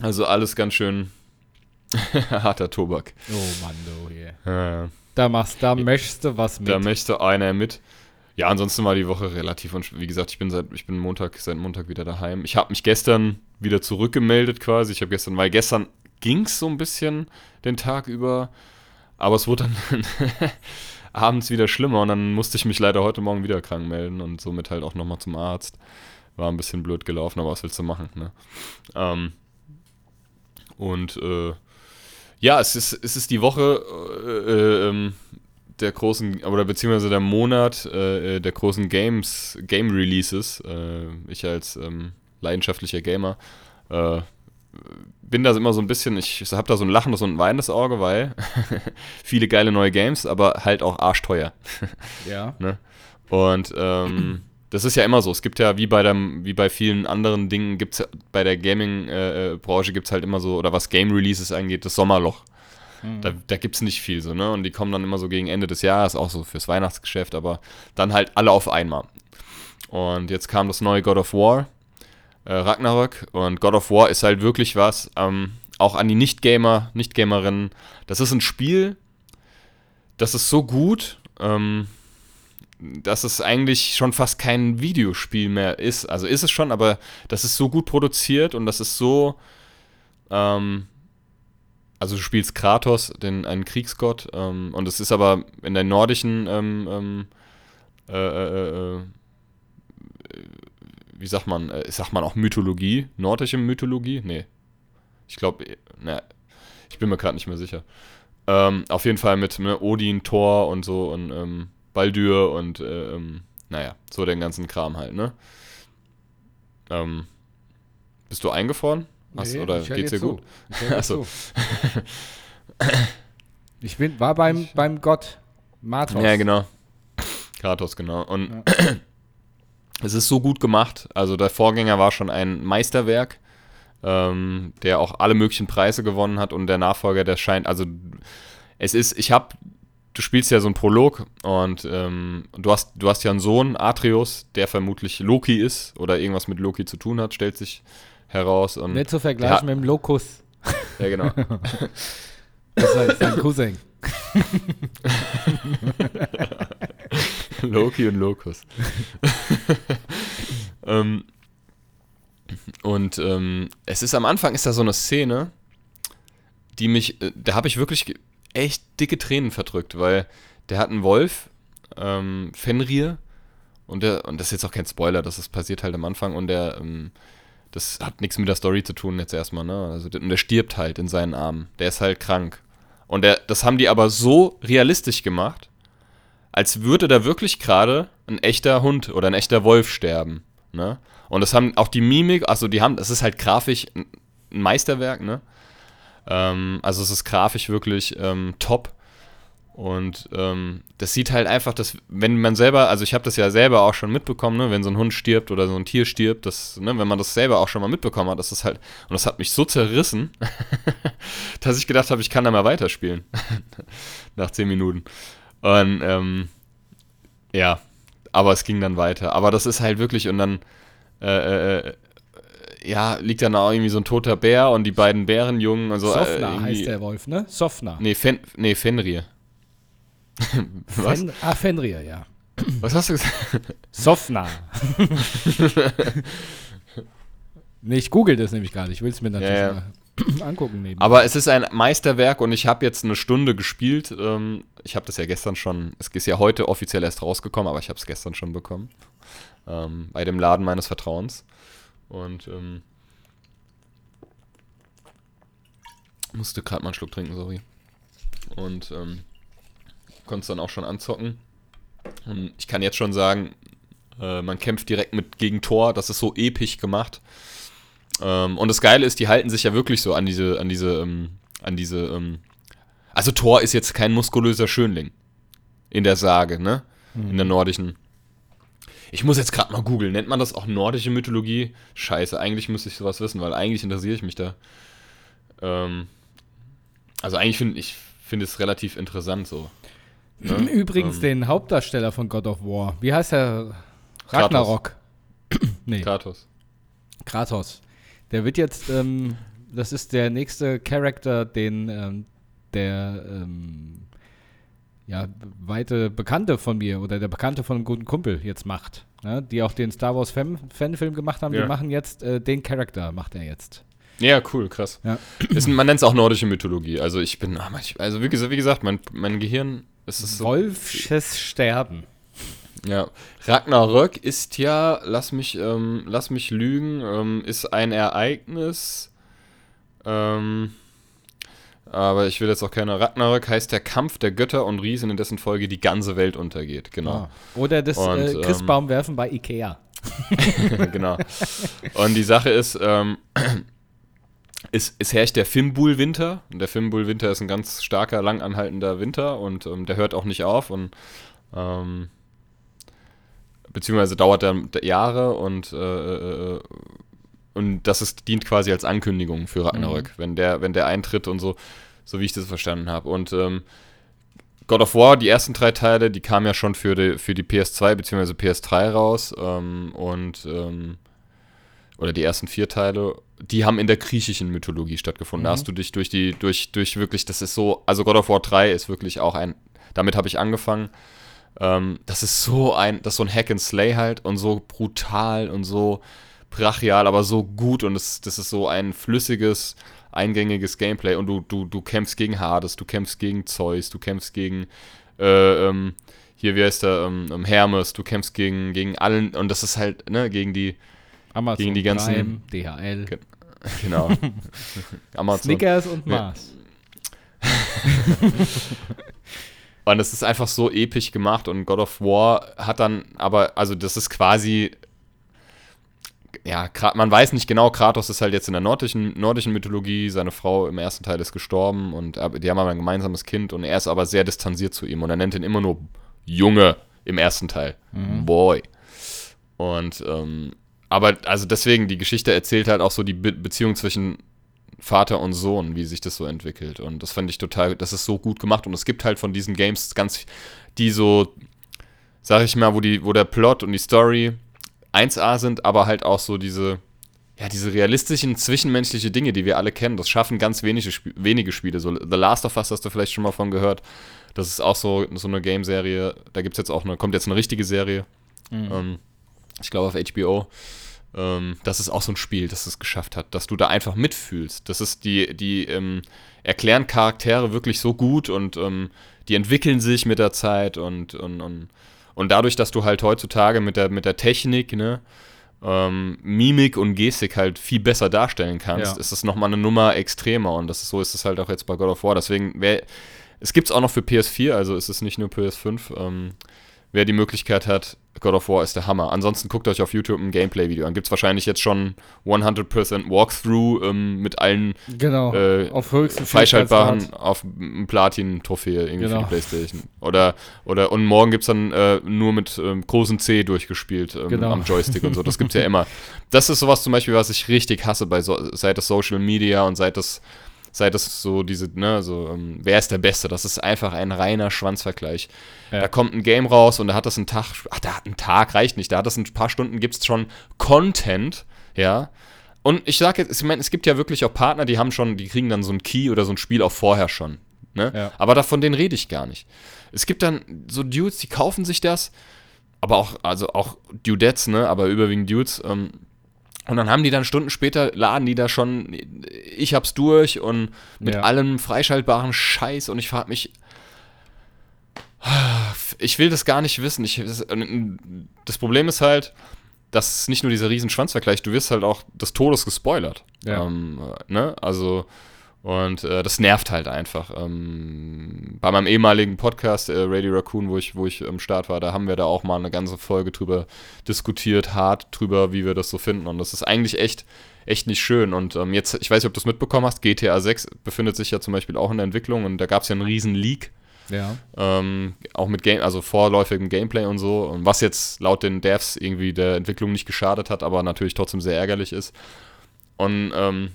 Also alles ganz schön harter Tobak. oh Mann, du hier. Ja. Da machst, da möchtest du was mit. Da möchte einer mit. Ja, ansonsten war die Woche relativ und wie gesagt, ich bin seit ich bin Montag seit Montag wieder daheim. Ich habe mich gestern wieder zurückgemeldet quasi. Ich habe gestern, weil gestern ging es so ein bisschen den Tag über, aber es wurde dann abends wieder schlimmer und dann musste ich mich leider heute Morgen wieder krank melden und somit halt auch nochmal zum Arzt. War ein bisschen blöd gelaufen, aber was willst du machen, ne? Ähm, und äh, ja, es ist, es ist die Woche äh, äh, ähm, der großen, oder beziehungsweise der Monat äh, äh, der großen Games, Game Releases. Äh, ich als ähm, leidenschaftlicher Gamer äh, bin da immer so ein bisschen, ich habe da so ein lachendes und ein weinendes Auge, weil viele geile neue Games, aber halt auch arschteuer. ja. Ne? Und ähm, das ist ja immer so. Es gibt ja, wie bei, dem, wie bei vielen anderen Dingen, gibt es bei der Gaming-Branche gibt es halt immer so, oder was Game-Releases angeht, das Sommerloch. Da, da gibt es nicht viel so, ne? Und die kommen dann immer so gegen Ende des Jahres, auch so fürs Weihnachtsgeschäft, aber dann halt alle auf einmal. Und jetzt kam das neue God of War, äh, Ragnarök. Und God of War ist halt wirklich was, ähm, auch an die Nicht-Gamer, Nicht-Gamerinnen. Das ist ein Spiel, das ist so gut, ähm, dass es eigentlich schon fast kein Videospiel mehr ist. Also ist es schon, aber das ist so gut produziert und das ist so. Ähm, also du spielst Kratos, den, einen Kriegsgott, ähm, und es ist aber in der nordischen, ähm, ähm, äh, äh, äh, wie sagt man, äh, sagt man auch Mythologie, nordische Mythologie? Nee. Ich glaube, ne, ich bin mir gerade nicht mehr sicher. Ähm, auf jeden Fall mit ne, Odin, Thor und so und ähm, Baldur und äh, ähm, naja, so den ganzen Kram halt, ne? Bist du eingefroren? Hast, Nee, oder ich geht's dir gut? Ich, Achso. ich bin, war beim, beim Gott Matos. Ja, genau. Kratos, genau. Und es ist so gut gemacht. Also der Vorgänger war schon ein Meisterwerk, ähm, der auch alle möglichen Preise gewonnen hat und der Nachfolger, der scheint, also es ist, ich habe, du spielst ja so einen Prolog und ähm, du, hast, du hast ja einen Sohn, Atreus, der vermutlich Loki ist oder irgendwas mit Loki zu tun hat, stellt sich heraus. Und, Nicht zu vergleichen mit dem Lokus. Ja, genau. Das ist sein Cousin. Loki und Locus. ähm, und ähm, es ist am Anfang ist da so eine Szene, die mich, äh, da habe ich wirklich echt dicke Tränen verdrückt, weil der hat einen Wolf, ähm, Fenrir, und der, und das ist jetzt auch kein Spoiler, das ist passiert halt am Anfang und der, ähm, das hat nichts mit der Story zu tun jetzt erstmal, ne? Also, und der stirbt halt in seinen Armen. Der ist halt krank. Und der, das haben die aber so realistisch gemacht, als würde da wirklich gerade ein echter Hund oder ein echter Wolf sterben. Ne? Und das haben auch die Mimik, also die haben, das ist halt grafisch ein ein Meisterwerk, ne? Ähm, also es ist grafisch wirklich ähm, top. Und ähm, das sieht halt einfach, dass, wenn man selber, also ich habe das ja selber auch schon mitbekommen, ne, wenn so ein Hund stirbt oder so ein Tier stirbt, das, ne, wenn man das selber auch schon mal mitbekommen hat, das ist halt, und das hat mich so zerrissen, dass ich gedacht habe, ich kann da mal weiterspielen. Nach 10 Minuten. Und ähm, ja, aber es ging dann weiter. Aber das ist halt wirklich, und dann äh, äh, ja, liegt dann auch irgendwie so ein toter Bär und die beiden Bärenjungen und so. äh, Sofna irgendwie- heißt der Wolf, ne? Sofna. Nee, Fen nee Fenrir. Was? Fen ah, Fenrir, ja. Was hast du gesagt? Sofna. nee, ich google das nämlich gerade. Ich will es mir natürlich Ja, ja. mal angucken neben. Aber es ist ein Meisterwerk und ich habe jetzt eine Stunde gespielt. Ähm, ich habe das ja gestern schon, es ist ja heute offiziell erst rausgekommen, aber ich habe es gestern schon bekommen. Ähm, bei dem Laden meines Vertrauens. Und ähm, musste gerade mal einen Schluck trinken, sorry. Und ähm, konnte es dann auch schon anzocken. Und ich kann jetzt schon sagen, äh, man kämpft direkt mit gegen Tor, das ist so episch gemacht. Ähm, und das Geile ist, die halten sich ja wirklich so an diese, an diese, ähm, an diese, ähm, also Thor ist jetzt kein muskulöser Schönling in der Sage, ne? In der nordischen. Ich muss jetzt gerade mal googeln. Nennt man das auch nordische Mythologie? Scheiße, eigentlich müsste ich sowas wissen, weil eigentlich interessiere ich mich da. Ähm, also eigentlich finde ich finde es relativ interessant so. Ne? Übrigens Ähm, den Hauptdarsteller von God of War. Wie heißt er? Kratos. Ragnarok. nee, Kratos. Kratos. Der wird jetzt, ähm, das ist der nächste Charakter, den ähm, der ähm, ja, weite Bekannte von mir oder der Bekannte von einem guten Kumpel jetzt macht. Ne? Die auch den Star Wars Fan Fanfilm gemacht haben, Ja. die machen jetzt äh, den Charakter, macht er jetzt. Ja, cool, krass. Ja. Ist, man nennt es auch nordische Mythologie. Also ich bin, ah, also wie gesagt, wie gesagt mein, mein Gehirn ist es so. Wolfsches Sterben. Ja, Ragnarök ist ja, lass mich, ähm, lass mich lügen, ähm, ist ein Ereignis. Ähm, aber ich will jetzt auch keine. Ragnarök heißt der Kampf der Götter und Riesen, in dessen Folge die ganze Welt untergeht. Genau. Ah. Oder das Und, äh, ähm, Christbaum werfen bei Ikea. genau. Und die Sache ist, ähm, es, es herrscht der Fimbul-Winter. Und der Fimbul-Winter ist ein ganz starker, lang anhaltender Winter und ähm, der hört auch nicht auf. Und ähm, beziehungsweise dauert der Jahre und, äh, äh, und das ist, dient quasi als Ankündigung für Ragnarök, wenn, der, wenn der eintritt und so, so wie ich das verstanden habe. Und ähm, God of War, die ersten drei Teile, die kamen ja schon für die, für die PS2 bzw. PS3 raus. Ähm, und ähm, oder die ersten vier Teile, die haben in der griechischen Mythologie stattgefunden. Da hast du dich durch die, durch, durch wirklich, das ist so, also God of War 3 ist wirklich auch ein, damit habe ich angefangen. Ähm, das ist so ein, das ist so ein Hack and Slay halt und so brutal und so brachial, aber so gut und das, das ist so ein flüssiges, eingängiges Gameplay und du, du, du kämpfst gegen Hades, du kämpfst gegen Zeus, du kämpfst gegen äh, ähm, hier, wie heißt der, ähm, ähm, Hermes, du kämpfst gegen, gegen allen und das ist halt, ne, gegen die, Amazon gegen die ganzen- Prime, DHL, Ge- genau, Amazon. Snickers und. Mars. Und es ist einfach so episch gemacht und God of War hat dann aber, also das ist quasi, ja, man weiß nicht genau, Kratos ist halt jetzt in der nordischen, nordischen Mythologie, seine Frau im ersten Teil ist gestorben und aber die haben aber ein gemeinsames Kind und er ist aber sehr distanziert zu ihm und er nennt ihn immer nur Junge im ersten Teil. Boy. Und, ähm, aber also deswegen, die Geschichte erzählt halt auch so die Be Beziehung zwischen Vater und Sohn, wie sich das so entwickelt. Und das fand ich total, das ist so gut gemacht. Und es gibt halt von diesen Games ganz, die so, sag ich mal, wo, die, wo der Plot und die Story 1A sind, aber halt auch so diese, ja, diese realistischen, zwischenmenschliche Dinge, die wir alle kennen. Das schaffen ganz wenige, Sp wenige Spiele. So The Last of Us hast du vielleicht schon mal von gehört. Das ist auch so, so eine Game-Serie. Da gibt's jetzt auch eine, kommt jetzt eine richtige Serie. Ähm, ich glaube auf HBO. Ähm, das ist auch so ein Spiel, das es geschafft hat, dass du da einfach mitfühlst. Das ist die, die ähm, erklären Charaktere wirklich so gut und ähm, die entwickeln sich mit der Zeit und, und, und, und dadurch, dass du halt heutzutage mit der, mit der Technik, ne, ähm, Mimik und Gestik halt viel besser darstellen kannst, Ja. ist es nochmal eine Nummer extremer und das ist, so ist es halt auch jetzt bei God of War. Deswegen, wer, es gibt es auch noch für PS4, also ist es nicht nur PS5. Ähm, wer die Möglichkeit hat, God of War ist der Hammer. Ansonsten guckt euch auf YouTube ein Gameplay-Video an. Gibt es wahrscheinlich jetzt schon 100% Walkthrough ähm, mit allen Genau. äh, auf höchsten freischaltbaren auf Platin-Trophäe irgendwie Genau. für die Playstation. Oder, oder und morgen gibt es dann äh, nur mit ähm, großen C durchgespielt ähm, Genau. am Joystick und so. Das gibt's ja immer. Das ist sowas zum Beispiel, was ich richtig hasse bei so, seit es Social Media und seit es seit es so diese, ne, so, ähm, wer ist der Beste? Das ist einfach ein reiner Schwanzvergleich. Ja. Da kommt ein Game raus und da hat das einen Tag, ach, da hat ein Tag reicht nicht, da hat das ein paar Stunden, gibt es schon Content, ja. Und ich sage jetzt, ich meine, es gibt ja wirklich auch Partner, die haben schon, die kriegen dann so ein Key oder so ein Spiel auch vorher schon. Ne? Ja. Aber davon denen rede ich gar nicht. Es gibt dann so Dudes, die kaufen sich das, aber auch, also auch Dudettes, ne, aber überwiegend Dudes, ähm, Und dann haben die dann Stunden später, laden die da schon, ich hab's durch und mit Ja. allem freischaltbaren Scheiß und ich frage mich, ich will das gar nicht wissen. Ich, das, das Problem ist halt, dass nicht nur dieser riesen Schwanzvergleich, du wirst halt auch des Todes gespoilert. Ja. Ähm, äh, ne? Also, und äh, das nervt halt einfach. Ähm, bei meinem ehemaligen Podcast, äh, Radio Raccoon, wo ich, wo ich am Start war, da haben wir da auch mal eine ganze Folge drüber diskutiert, hart drüber, wie wir das so finden. Und das ist eigentlich echt, echt nicht schön. Und ähm, jetzt, ich weiß nicht, ob du es mitbekommen hast, GTA 6 befindet sich ja zum Beispiel auch in der Entwicklung und da gab es ja einen riesen Leak. Ja. Ähm, auch mit Game, also vorläufigem Gameplay und so. Und was jetzt laut den Devs irgendwie der Entwicklung nicht geschadet hat, aber natürlich trotzdem sehr ärgerlich ist. Und ähm,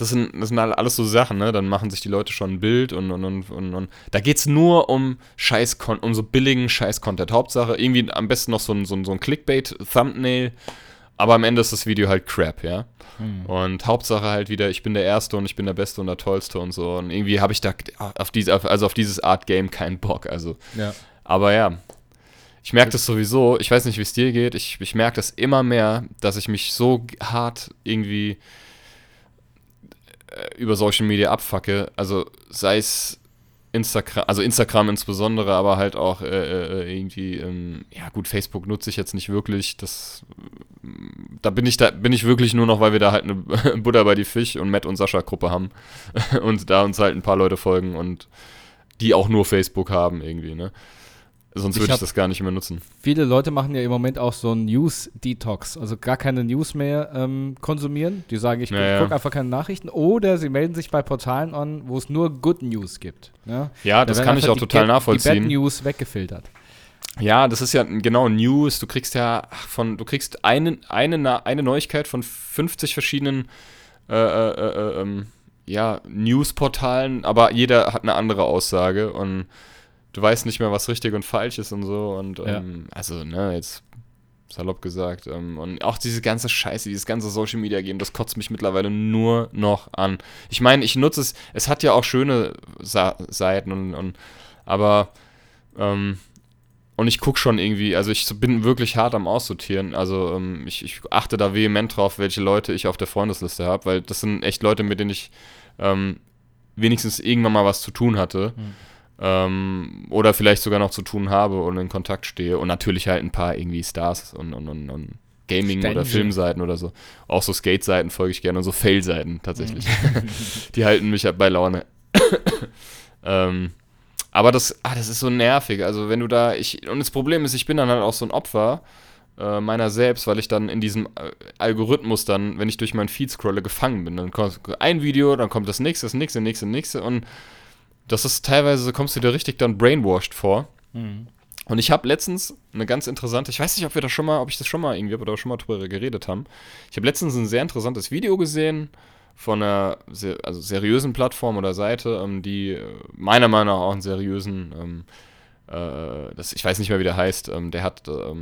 das sind, das sind halt alles so Sachen, ne? Dann machen sich die Leute schon ein Bild und, und, und, und, und da geht's nur um Scheiß um so billigen Scheiß-Content. Hauptsache irgendwie am besten noch so ein, so ein, so ein Clickbait-Thumbnail, aber am Ende ist das Video halt Crap, ja. Und Hauptsache halt wieder, ich bin der Erste und ich bin der Beste und der Tollste und so. Und irgendwie habe ich da auf diese, also auf dieses Art Game keinen Bock. Also Ja. aber ja, ich merke das sowieso, ich weiß nicht, wie es dir geht, ich, ich merke das immer mehr, dass ich mich so hart irgendwie über Social Media abfacke. Also sei es Instagram, also Instagram insbesondere, aber halt auch äh, äh, irgendwie, ähm, ja gut, Facebook nutze ich jetzt nicht wirklich. Das, da bin ich da bin ich wirklich nur noch, weil wir da halt eine Buddha bei die Fisch und Matt und Sascha Gruppe haben und da uns halt ein paar Leute folgen und die auch nur Facebook haben irgendwie, ne? Sonst Ich würde ich, hab- das gar nicht mehr nutzen. Viele Leute machen ja im Moment auch so einen News-Detox, also gar keine News mehr ähm, konsumieren. Die sagen, ich Ja, ja. gucke einfach keine Nachrichten. Oder sie melden sich bei Portalen an, wo es nur Good News gibt. Ja, Ja, Da das kann ich auch total Get- Die Bad nachvollziehen. News weggefiltert. Ja, das ist ja genau News. Du kriegst ja von, du kriegst eine, eine, eine Neuigkeit von 50 verschiedenen äh, äh, äh, ähm, ja, Newsportalen, aber jeder hat eine andere Aussage und du weißt nicht mehr, was richtig und falsch ist und so. Und Ja. ähm, also, ne, jetzt salopp gesagt. Ähm, und auch diese ganze Scheiße, dieses ganze Social Media Game, das kotzt mich mittlerweile nur noch an. Ich meine, ich nutze es, es hat ja auch schöne Sa Seiten und, und aber ähm, und ich gucke schon irgendwie, also ich bin wirklich hart am Aussortieren. Also ähm, ich, ich achte da vehement drauf, welche Leute ich auf der Freundesliste habe, weil das sind echt Leute, mit denen ich ähm, wenigstens irgendwann mal was zu tun hatte. Ähm, oder vielleicht sogar noch zu tun habe und in Kontakt stehe. Und natürlich halt ein paar irgendwie Stars und, und, und, und Gaming- oder Ständchen. Filmseiten oder so. Auch so Skate-Seiten folge ich gerne und so Fail-Seiten tatsächlich. Die halten mich halt bei Laune. ähm, aber das, ah, das ist so nervig. Also wenn du da, ich, und das Problem ist, ich bin dann halt auch so ein Opfer äh, meiner selbst, weil ich dann in diesem äh, Algorithmus dann, wenn ich durch meinen Feed scrolle, gefangen bin. Dann kommt ein Video, dann kommt das nächste, das nächste, das nächste, das nächste und das ist teilweise, kommst du dir richtig dann brainwashed vor. Und ich habe letztens eine ganz interessante, ich weiß nicht, ob wir da schon mal, ob ich das schon mal irgendwie, da schon mal drüber geredet haben. Ich habe letztens ein sehr interessantes Video gesehen von einer sehr, also seriösen Plattform oder Seite, ähm, die äh, meiner Meinung nach auch einen seriösen, ähm, äh, das, ich weiß nicht mehr, wie der heißt, ähm, der hat, äh,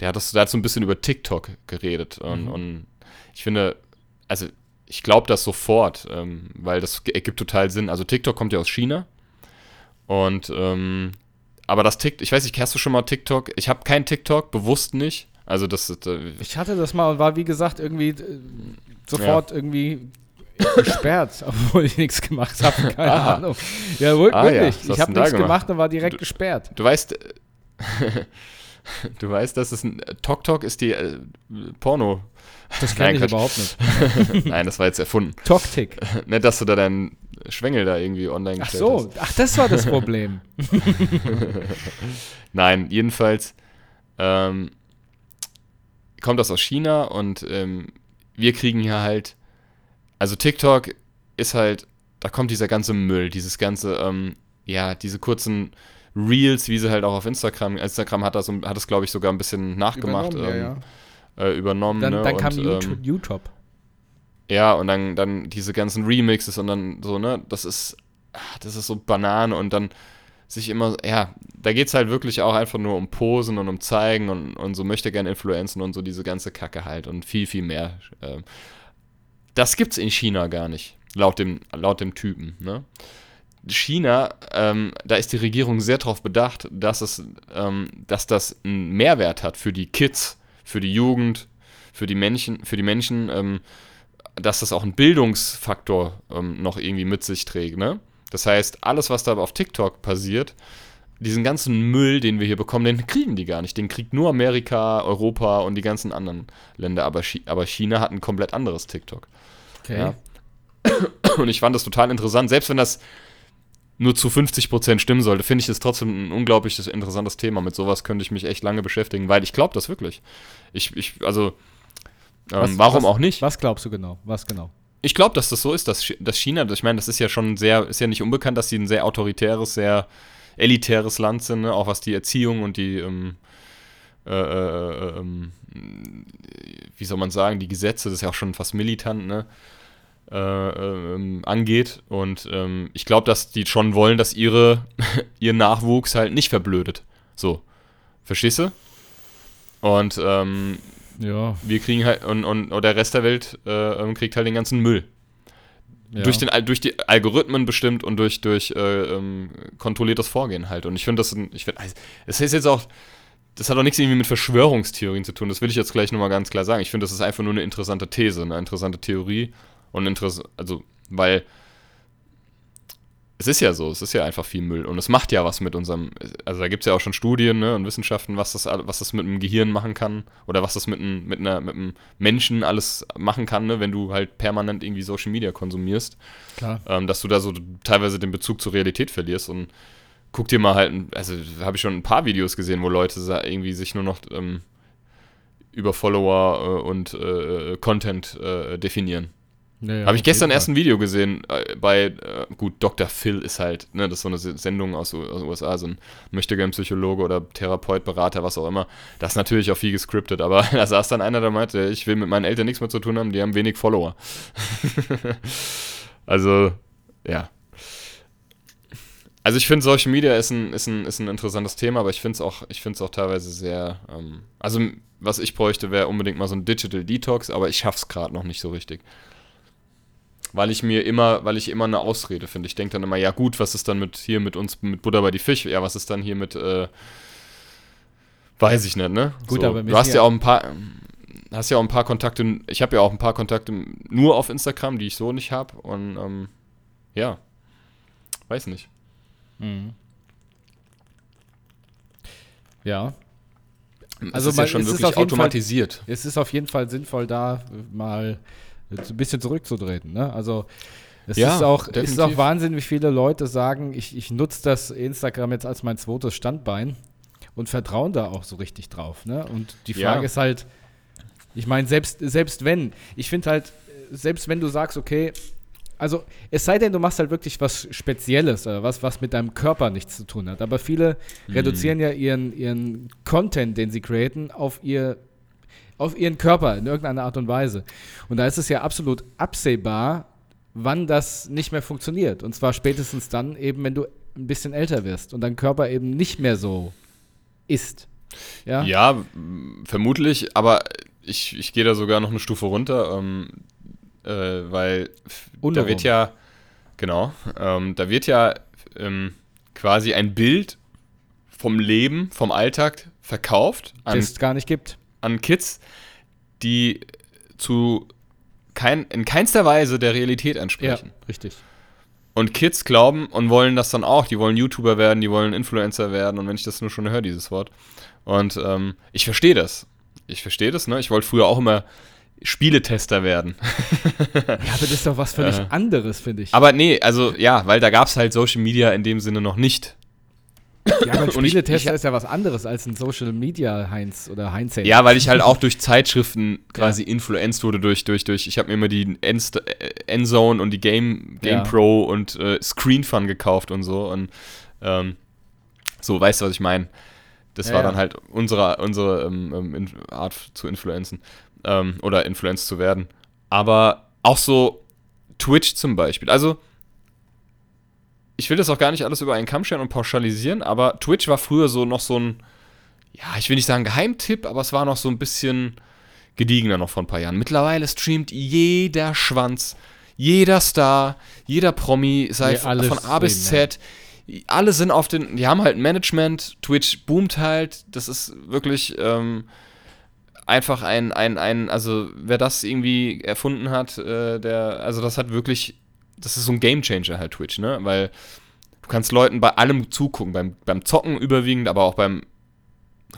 der hat das, der hat so ein bisschen über TikTok geredet und, und ich finde, also ich glaube das sofort, ähm, weil das ergibt total Sinn. Also TikTok kommt ja aus China und ähm, aber das TikTok, ich weiß nicht, hast du schon mal TikTok? Ich habe kein TikTok, bewusst nicht. Also das, ist, äh, Ich hatte das mal und war, wie gesagt, irgendwie äh, sofort irgendwie gesperrt, obwohl ich nichts gemacht habe. Keine Ah. Ahnung. Ja, Ah, ja. wirklich. Was Ich hast habe du nichts gemacht? gemacht und war direkt gesperrt. du weißt, äh, du weißt, dass es ein TokTok ist die äh, Porno. Das kenne ich Quatsch. überhaupt nicht. Nein, das war jetzt erfunden. Toktik. Nicht, dass du da deinen Schwengel da irgendwie online Ach gestellt so, hast. ach, das war das Problem. Nein, jedenfalls ähm, kommt das aus China und ähm, wir kriegen hier halt, also TikTok ist halt, da kommt dieser ganze Müll, dieses ganze, ähm, ja, diese kurzen Reels, wie sie halt auch auf Instagram, Instagram hat das, hat das glaube ich sogar ein bisschen nachgemacht, Übernommen, ähm, ja, Äh, übernommen. Dann, ne? dann und, kam ähm, YouTube. YouTube. ja, und dann, dann diese ganzen Remixes und dann so, ne, das ist, ah, das ist so Banane und dann sich immer, ja, da geht es halt wirklich auch einfach nur um Posen und um Zeigen und, und so möchte gerne Influenzen und so diese ganze Kacke halt und viel, viel mehr. Ähm, das gibt's in China gar nicht, laut dem, laut dem Typen, ne? China, ähm, da ist die Regierung sehr darauf bedacht, dass es, ähm, dass das einen Mehrwert hat für die Kids, für die Jugend, für die Menschen, für die Menschen, ähm, dass das auch einen Bildungsfaktor ähm, noch irgendwie mit sich trägt, ne? Das heißt, alles, was da auf TikTok passiert, diesen ganzen Müll, den wir hier bekommen, den kriegen die gar nicht. Den kriegt nur Amerika, Europa und die ganzen anderen Länder. Aber, aber China hat ein komplett anderes TikTok. Okay. Ja. Und ich fand das total interessant. Selbst wenn das nur zu 50% stimmen sollte, finde ich das trotzdem ein unglaubliches interessantes Thema. Mit sowas könnte ich mich echt lange beschäftigen, weil ich glaube das wirklich. Ich, ich also, ähm, Was- warum was- auch nicht? Was glaubst du genau? Was genau? Ich glaube, dass das so ist, dass, dass China, ich meine, das ist ja schon sehr, ist ja nicht unbekannt, dass sie ein sehr autoritäres, sehr elitäres Land sind, ne? auch was die Erziehung und die, ähm, äh, äh, ähm, wie soll man sagen, die Gesetze, das ist ja auch schon fast militant, ne? Äh, ähm, angeht. Und ähm, ich glaube, dass die schon wollen, dass ihre, ihr Nachwuchs halt nicht verblödet. So. Verstehst du? Und ähm, Ja. wir kriegen halt, und, und, und der Rest der Welt äh, ähm, kriegt halt den ganzen Müll. ja. Durch, den, durch die Algorithmen bestimmt und durch, durch äh, ähm, kontrolliertes Vorgehen halt. Und ich finde das, ich finde, also, es ist jetzt auch, das hat auch nichts irgendwie mit Verschwörungstheorien zu tun. Das will ich jetzt gleich nochmal ganz klar sagen. Ich finde, das ist einfach nur eine interessante These, eine interessante Theorie. Und interess also, weil es ist ja so, es ist ja einfach viel Müll und es macht ja was mit unserem, also da gibt es ja auch schon Studien ne, und Wissenschaften, was das, was das mit dem Gehirn machen kann oder was das mit, einem, mit, einer, mit einem Menschen alles machen kann, ne, wenn du halt permanent irgendwie Social Media konsumierst, Klar. ähm, dass du da so teilweise den Bezug zur Realität verlierst und guck dir mal halt, also habe ich schon ein paar Videos gesehen, wo Leute irgendwie sich nur noch ähm, über Follower äh, und äh, Content äh, definieren. Ja, ja, Habe ich gestern erst ein Video gesehen äh, bei, äh, gut, Dr. Phil ist halt, ne, das ist so eine Se- Sendung aus, aus den USA, so ein möchtegern Psychologe oder Therapeut, Berater, was auch immer. Das ist natürlich auch viel gescriptet, aber da saß dann einer, der meinte, ich will mit meinen Eltern nichts mehr zu tun haben, die haben wenig Follower. also, ja. Also ich finde, Social Media ist ein, ist, ein, ist ein interessantes Thema, aber ich finde es auch, ich auch teilweise sehr, ähm, also was ich bräuchte, wäre unbedingt mal so ein Digital Detox, aber ich schaff's gerade noch nicht so richtig weil ich mir immer, weil ich immer eine Ausrede finde. Ich denke dann immer, ja gut, was ist dann mit hier mit uns, mit Buddha bei die Fisch? Ja, was ist dann hier mit, äh, weiß ich nicht, ne? Gut, so, aber du hast ja auch ein paar, hast ja auch ein paar Kontakte, ich habe ja auch ein paar Kontakte nur auf Instagram, die ich so nicht habe und ähm, ja, weiß nicht. Mhm. Ja. Also es ist ja schon wirklich jeden Fall- automatisiert. Es ist auf jeden Fall sinnvoll, da mal ein bisschen zurückzutreten. Ne? Also es Ja, ist, auch, ist auch Wahnsinn, wie viele Leute sagen, ich, ich nutze das Instagram jetzt als mein zweites Standbein und vertrauen da auch so richtig drauf. Ne? Und die Ja. Frage ist halt, ich meine, selbst, selbst wenn, ich finde halt, selbst wenn du sagst, okay, also es sei denn, du machst halt wirklich was Spezielles oder was, was mit deinem Körper nichts zu tun hat. Aber viele Mhm. reduzieren ja ihren, ihren Content, den sie createn, auf ihr auf ihren Körper in irgendeiner Art und Weise. Und da ist es ja absolut absehbar, wann das nicht mehr funktioniert. Und zwar spätestens dann eben, wenn du ein bisschen älter wirst und dein Körper eben nicht mehr so ist. Ja, Ja, vermutlich, aber ich, ich gehe da sogar noch eine Stufe runter, ähm, äh, weil f- da wird ja, genau, ähm, da wird ja ähm, quasi ein Bild vom Leben, vom Alltag verkauft das es gar nicht gibt. An Kids, die zu kein, in keinster Weise der Realität Ja, entsprechen. richtig. Und Kids glauben und wollen das dann auch. Die wollen YouTuber werden, die wollen Influencer werden. Und wenn ich das nur schon höre, dieses Wort. Und ähm, ich verstehe das. Ich verstehe das, ne? Ich wollte früher auch immer Spieletester werden. Ja, aber das ist doch was völlig Äh. anderes, finde ich. Aber nee, also ja, weil da gab es halt Social Media in dem Sinne noch nicht. Ja, aber ein Spieletester ist ja was anderes als ein Social Media Heinz oder Heinz. Ja, weil ich halt auch durch Zeitschriften quasi influenced wurde durch, durch, durch, ich habe mir immer die End- äh, Endzone und die Game, Game Ja. Pro und äh, Screen Fun gekauft und so und ähm, so, weißt du, was ich meine? Das Ja, war ja. dann halt unsere, unsere ähm, ähm, Art zu influenzen ähm, oder influenced zu werden. Aber auch so Twitch zum Beispiel. Also, ich will das auch gar nicht alles über einen Kamm scheren und pauschalisieren, aber Twitch war früher so noch so ein, ja, ich will nicht sagen Geheimtipp, aber es war noch so ein bisschen gediegener noch vor ein paar Jahren. Mittlerweile streamt jeder Schwanz, jeder Star, jeder Promi, sei alle von A bis Z. Alle sind auf den, die haben halt ein Management, Twitch boomt halt, das ist wirklich, ähm, einfach ein, ein, ein, also wer das irgendwie erfunden hat, äh, der, also das hat wirklich, das ist so ein Gamechanger halt Twitch, ne? Weil du kannst Leuten bei allem zugucken, beim, beim Zocken überwiegend, aber auch beim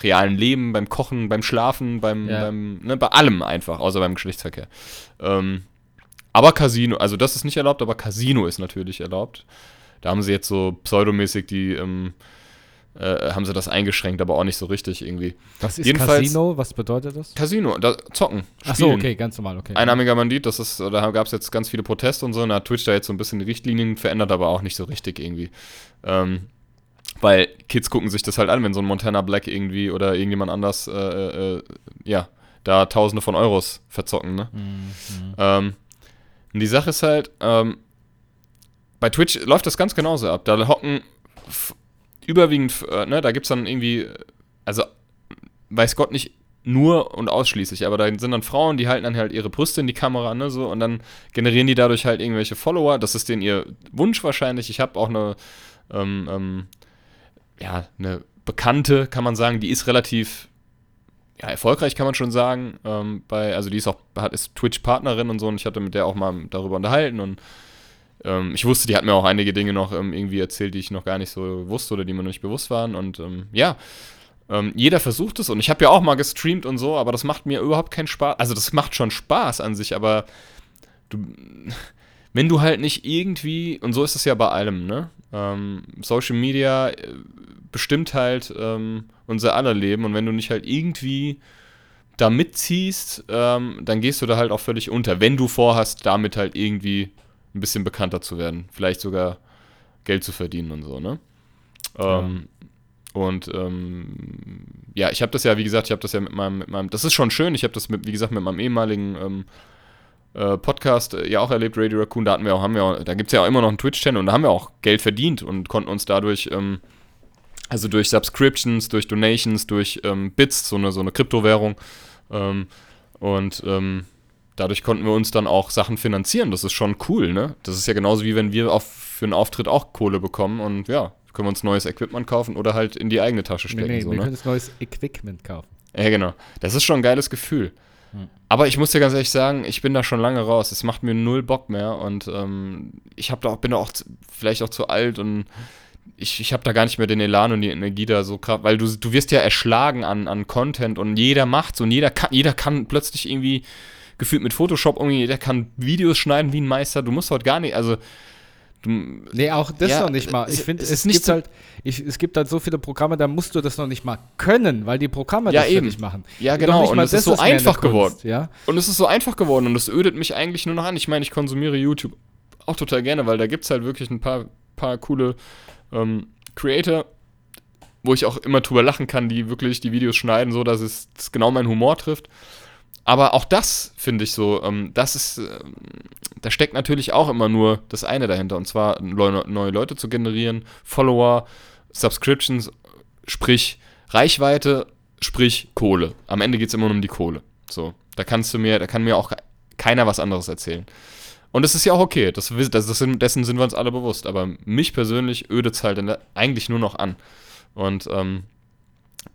realen Leben, beim Kochen, beim Schlafen, beim, Ja. beim ne, bei allem einfach, außer beim Geschlechtsverkehr. Ähm, aber Casino, also das ist nicht erlaubt, aber Casino ist natürlich erlaubt. Da haben sie jetzt so pseudomäßig die, ähm, äh, haben sie das eingeschränkt, aber auch nicht so richtig irgendwie. Was ist Jedenfalls- Casino? Was bedeutet das? Casino, da, zocken, Ach so, spielen. okay, ganz normal, okay. Einarmiger Bandit, das ist, da gab es jetzt ganz viele Proteste und so, und da hat Twitch da jetzt so ein bisschen die Richtlinien verändert, aber auch nicht so richtig irgendwie. Ähm, weil Kids gucken sich das halt an, wenn so ein Montana Black irgendwie oder irgendjemand anders, äh, äh, ja, da Tausende von Euros verzocken, ne? Ähm, und die Sache ist halt, ähm, bei Twitch läuft das ganz genauso ab. Da hocken überwiegend, äh, ne, da gibt es dann irgendwie, also weiß Gott nicht nur und ausschließlich, aber da sind dann Frauen, die halten dann halt ihre Brüste in die Kamera, ne, so, und dann generieren die dadurch halt irgendwelche Follower. Das ist denen ihr Wunsch wahrscheinlich. Ich habe auch eine, ähm, ähm, ja, eine Bekannte, kann man sagen, die ist relativ ja, erfolgreich, kann man schon sagen. Ähm, bei, also die ist auch, hat, ist Twitch-Partnerin und so, und ich hatte mit der auch mal darüber unterhalten und ähm, ich wusste, die hat mir auch einige Dinge noch ähm, irgendwie erzählt, die ich noch gar nicht so wusste oder die mir noch nicht bewusst waren. Und ähm, ja, ähm, jeder versucht es und ich habe ja auch mal gestreamt und so, aber das macht mir überhaupt keinen Spaß. Also das macht schon Spaß an sich, aber du, wenn du halt nicht irgendwie, und so ist es ja bei allem, ne? Ähm, Social Media äh, bestimmt halt unser aller Leben und wenn du nicht halt irgendwie da mitziehst, ähm, dann gehst du da halt auch völlig unter, wenn du vorhast, damit halt irgendwie ein bisschen bekannter zu werden, vielleicht sogar Geld zu verdienen und so, ne? Ähm, Und ähm, ja, ich habe das ja, wie gesagt, ich habe das ja mit meinem, mit meinem, das ist schon schön, ich habe das, mit, wie gesagt, mit meinem ehemaligen ähm, äh, Podcast äh, ja auch erlebt, Radio Raccoon, da hatten wir auch, haben wir auch, da gibt es ja auch immer noch einen Twitch-Channel und da haben wir auch Geld verdient und konnten uns dadurch, ähm, also durch Subscriptions, durch Donations, durch ähm, Bits, so eine, so eine Kryptowährung, ähm, und ähm, dadurch konnten wir uns dann auch Sachen finanzieren. Das ist schon cool, ne? Das ist ja genauso wie wenn wir auf, für einen Auftritt auch Kohle bekommen und ja, können wir uns neues Equipment kaufen oder halt in die eigene Tasche nee, stecken. nee, so, wir ne? können jetzt neues Equipment kaufen. Ja, genau. Das ist schon ein geiles Gefühl. Aber ich muss dir ganz ehrlich sagen, ich bin da schon lange raus. Es macht mir null Bock mehr und ähm, ich hab da auch, bin da auch zu, vielleicht auch zu alt und ich, ich habe da gar nicht mehr den Elan und die Energie da so krass, weil du, du wirst ja erschlagen an, an Content und jeder macht's und jeder kann, jeder kann plötzlich irgendwie gefühlt mit Photoshop irgendwie, jeder kann Videos schneiden wie ein Meister. Du musst heute gar nicht, also du, Nee, auch das Ja, noch nicht mal. Ich finde, es es, nicht gibt halt, ich, es gibt halt so viele Programme, da musst du das noch nicht mal können, weil die Programme Ja, das eben. dich machen. Ja, genau. nicht Und es ist so einfach geworden. Kunst, Ja? Und es ist so einfach geworden und es ödet mich eigentlich nur noch an. Ich meine, ich konsumiere YouTube auch total gerne, weil da gibt es halt wirklich ein paar, paar coole ähm, Creator, wo ich auch immer drüber lachen kann, die wirklich die Videos schneiden, so dass es genau meinen Humor trifft. Aber auch das finde ich so, ähm, das ist, ähm, da steckt natürlich auch immer nur das eine dahinter, und zwar neue, neue Leute zu generieren, Follower, Subscriptions, sprich Reichweite, sprich Kohle. Am Ende geht es immer nur um die Kohle. So, da kannst du mir, da kann mir auch keiner was anderes erzählen. Und das ist ja auch okay, das, das, das dessen sind wir uns alle bewusst. Aber mich persönlich ödet es halt eigentlich nur noch an. Und ähm,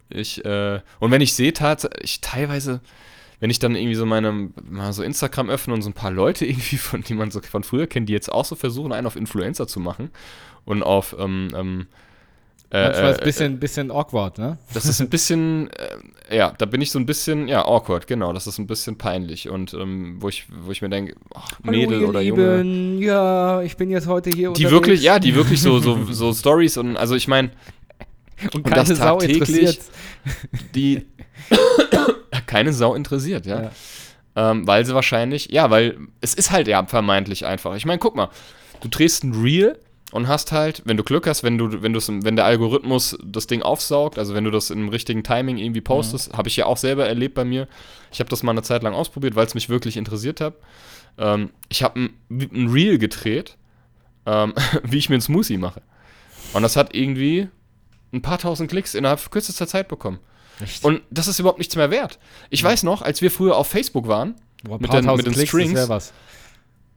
ich, äh, und wenn ich sehe, ich teilweise, wenn ich dann irgendwie so meine, mal so Instagram öffne und so ein paar Leute irgendwie, von, die man so von früher kennt, die jetzt auch so versuchen, einen auf Influencer zu machen und auf, ähm, ähm, äh, Manchmal ist äh, ein bisschen, bisschen awkward, ne? das ist ein bisschen, äh, ja, da bin ich so ein bisschen, ja, awkward, genau, das ist ein bisschen peinlich und ähm, wo ich, wo ich mir denke, ach, Mädel oder Junge. Junge. Ja, ich bin jetzt heute hier Die wirklich, ja, die wirklich so, so, so Stories und also ich meine, und und das tagtäglich. die keine Sau interessiert, ja. Ja. Ähm, weil sie wahrscheinlich, ja, weil es ist halt ja vermeintlich einfach. Ich meine, guck mal, du drehst ein Reel und hast halt, wenn du Glück hast, wenn du, wenn du wenn der Algorithmus das Ding aufsaugt, also wenn du das im richtigen Timing irgendwie postest, habe ich ja auch selber erlebt bei mir. Ich habe das mal eine Zeit lang ausprobiert, weil es mich wirklich interessiert hat. Ähm, ich habe ein, ein Reel gedreht, ähm, wie ich mir einen Smoothie mache. Und das hat irgendwie ein paar tausend Klicks innerhalb kürzester Zeit bekommen. Echt? Und das ist überhaupt nichts mehr wert. Ich weiß noch, als wir früher auf Facebook waren Boah, mit den- mit den Klicks, Strings.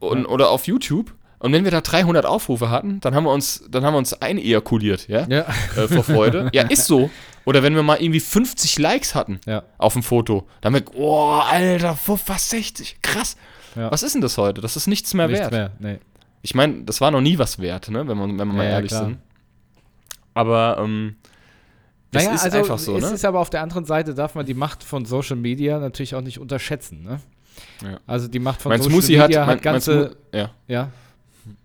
und, oder auf YouTube und wenn wir da 300 Aufrufe hatten, dann haben wir uns, dann haben wir uns einejakuliert, ja, Ja. äh, vor Freude. ja, ist so. Oder wenn wir mal irgendwie 50 Likes hatten Ja. auf dem Foto, dann haben wir, oh, Alter, was 60? Krass. Ja. Was ist denn das heute? Das ist nichts mehr Nichts wert. mehr. Nee. Ich meine, das war noch nie was wert, ne? wenn, man, wenn wir mal Ja, ja, ehrlich klar. sind. Aber ähm, das Naja, ist also einfach so, es ne? ist aber auf der anderen Seite darf man die Macht von Social Media natürlich auch nicht unterschätzen. Ne? Ja. Also die Macht von mein Social Smoothie hat, Media mein, hat mein ganze, Smo- ja, ja,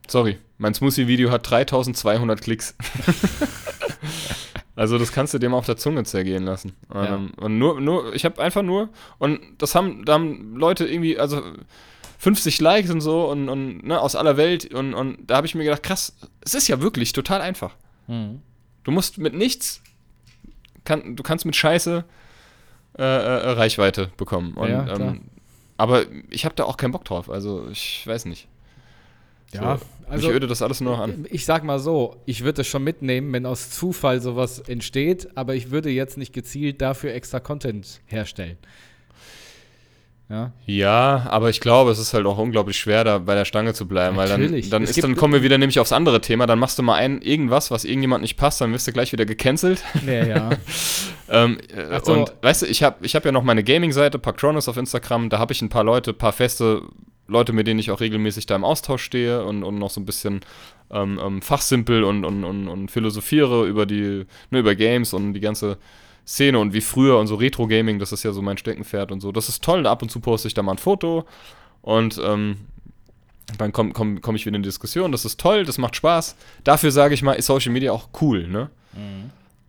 sorry, mein Smoothie-Video hat 3200 Klicks. also das kannst du dem auf der Zunge zergehen lassen. Ja. Ähm, und nur, nur, ich habe einfach nur, und das haben, da haben Leute irgendwie, also 50 Likes und so und, und ne, aus aller Welt und, und da habe ich mir gedacht, krass, es ist ja wirklich total einfach. Mhm. Du musst mit nichts, kann, du kannst mit Scheiße äh, äh, Reichweite bekommen. Und, Ja, ähm, aber ich habe da auch keinen Bock drauf. Also ich weiß nicht. ja. So, Also mich öde das alles nur noch an. ich sag mal so, ich würde es schon mitnehmen, wenn aus Zufall sowas entsteht, aber ich würde jetzt nicht gezielt dafür extra Content herstellen. Ja, Ja, aber ich glaube, es ist halt auch unglaublich schwer, da bei der Stange zu bleiben, weil dann, Natürlich. dann, ist, dann kommen wir wieder nämlich aufs andere Thema. Dann machst du mal ein irgendwas, was irgendjemand nicht passt, dann wirst du gleich wieder gecancelt. ja, ja. Ähm, äh, so. Und weißt du, ich habe ich hab ja noch meine Gaming-Seite, Paktronis auf Instagram, da habe ich ein paar Leute, ein paar feste Leute, mit denen ich auch regelmäßig da im Austausch stehe und, und noch so ein bisschen ähm, ähm, fachsimpel und, und, und, und philosophiere über die, ne, über Games und die ganze Szene und wie früher und so Retro-Gaming, das ist ja so mein Steckenpferd und so. Das ist toll, ab und zu poste ich da mal ein Foto und ähm, dann komme komm, komm ich wieder in die Diskussion, das ist toll, das macht Spaß. Dafür sage ich mal, ist Social Media auch cool, ne?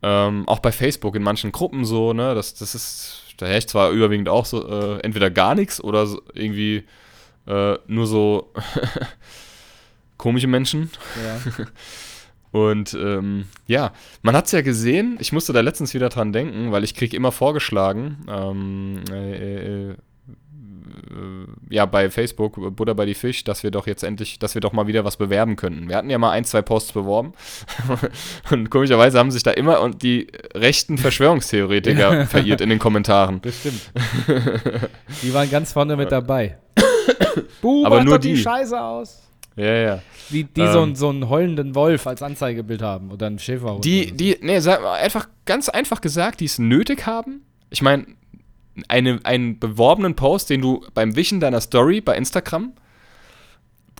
Ähm, auch bei Facebook in manchen Gruppen so, ne? Das, das ist, da herrscht zwar überwiegend auch so, äh, entweder gar nichts oder so irgendwie äh, nur so komische Menschen. ja. Und ähm, ja, man hat es ja gesehen, ich musste da letztens wieder dran denken, weil ich kriege immer vorgeschlagen, ähm, äh, äh, äh, ja, bei Facebook, Buddha bei die Fisch, dass wir doch jetzt endlich, dass wir doch mal wieder was bewerben könnten. Wir hatten ja mal ein, zwei Posts beworben und komischerweise haben sich da immer und die rechten Verschwörungstheoretiker verirrt in den Kommentaren. Bestimmt. Die waren ganz vorne mit dabei. Buh, Aber nur die die. Scheiße aus. Ja, ja. Die, die so, Ähm. einen, so einen heulenden Wolf als Anzeigebild haben oder einen Schäferhund. Die, so. die, nee, sag mal, einfach, ganz einfach gesagt, die es nötig haben. Ich meine, eine, einen beworbenen Post, den du beim Wischen deiner Story bei Instagram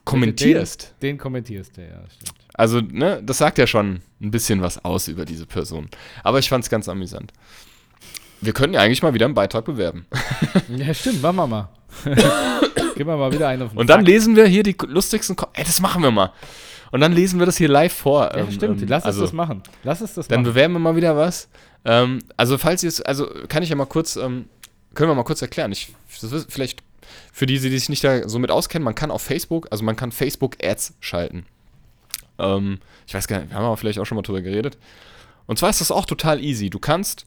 kommentierst. Den, den kommentierst du, ja, stimmt. Also, ne, das sagt ja schon ein bisschen was aus über diese Person. Aber ich fand es ganz amüsant. Wir können ja eigentlich mal wieder einen Beitrag bewerben. Ja, stimmt, machen wir mal. Gib wir mal wieder einen auf den Und dann Sack. lesen wir hier die lustigsten. Ko Ey, das machen wir mal. Und dann lesen wir das hier live vor. Ja, Ähm, stimmt, ähm, lass uns also, das machen. Lass uns das Dann machen. bewerben wir mal wieder was. Ähm, also, falls ihr es, also kann ich ja mal kurz, ähm, können wir mal kurz erklären. Ich, ist vielleicht für die, die sich nicht da so mit auskennen, man kann auf Facebook, also man kann Facebook-Ads schalten. Ähm, ich weiß gar nicht, wir haben aber vielleicht auch schon mal drüber geredet. Und zwar ist das auch total easy. Du kannst,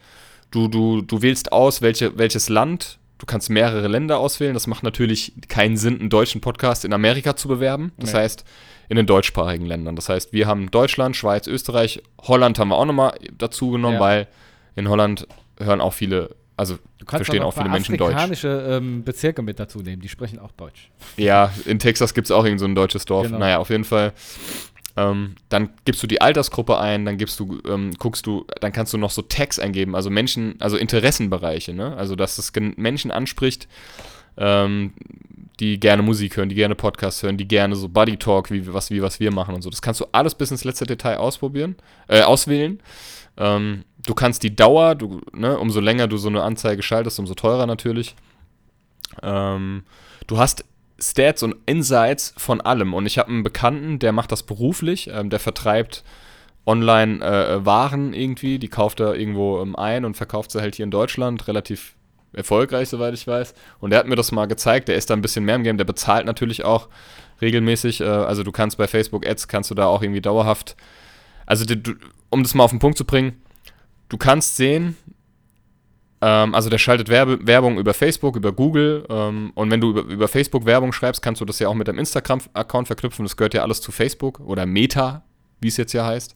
du, du, du wählst aus, welche, welches Land, du kannst mehrere Länder auswählen. Das macht natürlich keinen Sinn, einen deutschen Podcast in Amerika zu bewerben. Das Nee. heißt, in den deutschsprachigen Ländern. Das heißt, wir haben Deutschland, Schweiz, Österreich, Holland haben wir auch nochmal dazu genommen, Ja. weil in Holland hören auch viele, also verstehen auch viele Menschen Deutsch. afrikanische ähm, Bezirke mit dazu nehmen, die sprechen auch Deutsch. Ja, in Texas gibt es auch irgend so ein deutsches Dorf. Genau. Naja, auf jeden Fall. Ähm, dann gibst du die Altersgruppe ein, dann gibst du, ähm, guckst du, dann kannst du noch so Tags eingeben, also Menschen, also Interessenbereiche, ne? Also dass es Menschen anspricht, ähm, die gerne Musik hören, die gerne Podcasts hören, die gerne so Buddy Talk, wie was, wie was wir machen und so. Das kannst du alles bis ins letzte Detail ausprobieren, äh, auswählen. Ähm, du kannst die Dauer, du, ne, umso länger du so eine Anzeige schaltest, umso teurer natürlich. Ähm, du hast Stats und Insights von allem. Und ich habe einen Bekannten, der macht das beruflich, ähm, der vertreibt online äh, Waren irgendwie, die kauft er irgendwo ähm, ein und verkauft sie halt hier in Deutschland relativ erfolgreich, soweit ich weiß. Und der hat mir das mal gezeigt, der ist da ein bisschen mehr im Game, der bezahlt natürlich auch regelmäßig. Äh, also du kannst bei Facebook Ads, kannst du da auch irgendwie dauerhaft, also du, du- um das mal auf den Punkt zu bringen, du kannst sehen, ähm, also der schaltet Werbe, Werbung über Facebook, über Google ähm, und wenn du über, über Facebook Werbung schreibst, kannst du das ja auch mit deinem Instagram-Account verknüpfen. Das gehört ja alles zu Facebook oder Meta, wie es jetzt ja heißt.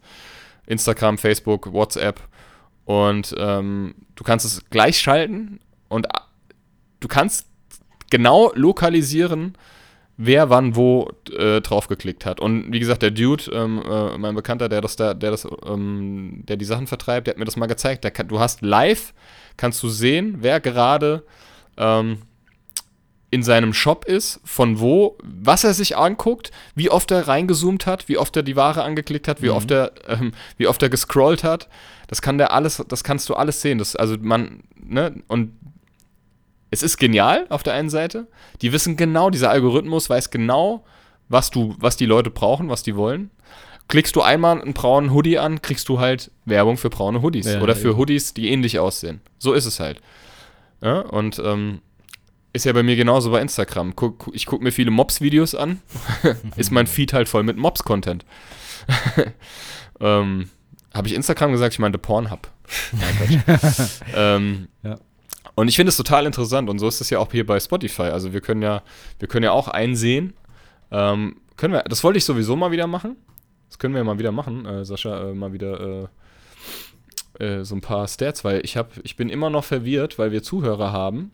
Instagram, Facebook, WhatsApp und ähm, du kannst es gleich schalten und du kannst genau lokalisieren, wer wann wo äh, drauf geklickt hat. Und wie gesagt, der Dude, ähm, äh, mein Bekannter, der das da, der das, ähm, der die Sachen vertreibt, der hat mir das mal gezeigt. Kann, du hast live, kannst du sehen, wer gerade ähm, in seinem Shop ist, von wo, was er sich anguckt, wie oft er reingezoomt hat, wie oft er die Ware angeklickt hat, wie oft er, ähm, wie oft er gescrollt hat. Das kann der alles, das kannst du alles sehen. Das, also man, ne, und es ist genial auf der einen Seite. Die wissen genau, dieser Algorithmus weiß genau, was du, was die Leute brauchen, was die wollen. Klickst du einmal einen braunen Hoodie an, kriegst du halt Werbung für braune Hoodies Ja, oder für eben. Hoodies, die ähnlich aussehen. So ist es halt. Ja, und ähm, ist ja bei mir genauso bei Instagram. Guck, ich gucke mir viele Mobs-Videos an. ist mein Feed halt voll mit Mobs-Content. ähm, Habe ich Instagram gesagt? Ich meinte Pornhub. Ähm, Ja. Und ich finde es total interessant und so ist es ja auch hier bei Spotify. Also wir können ja, wir können ja auch einsehen. Ähm, können wir, das wollte ich sowieso mal wieder machen. Das können wir ja mal wieder machen, äh, Sascha, äh, mal wieder äh, äh, so ein paar Stats, weil ich habe, ich bin immer noch verwirrt, weil wir Zuhörer haben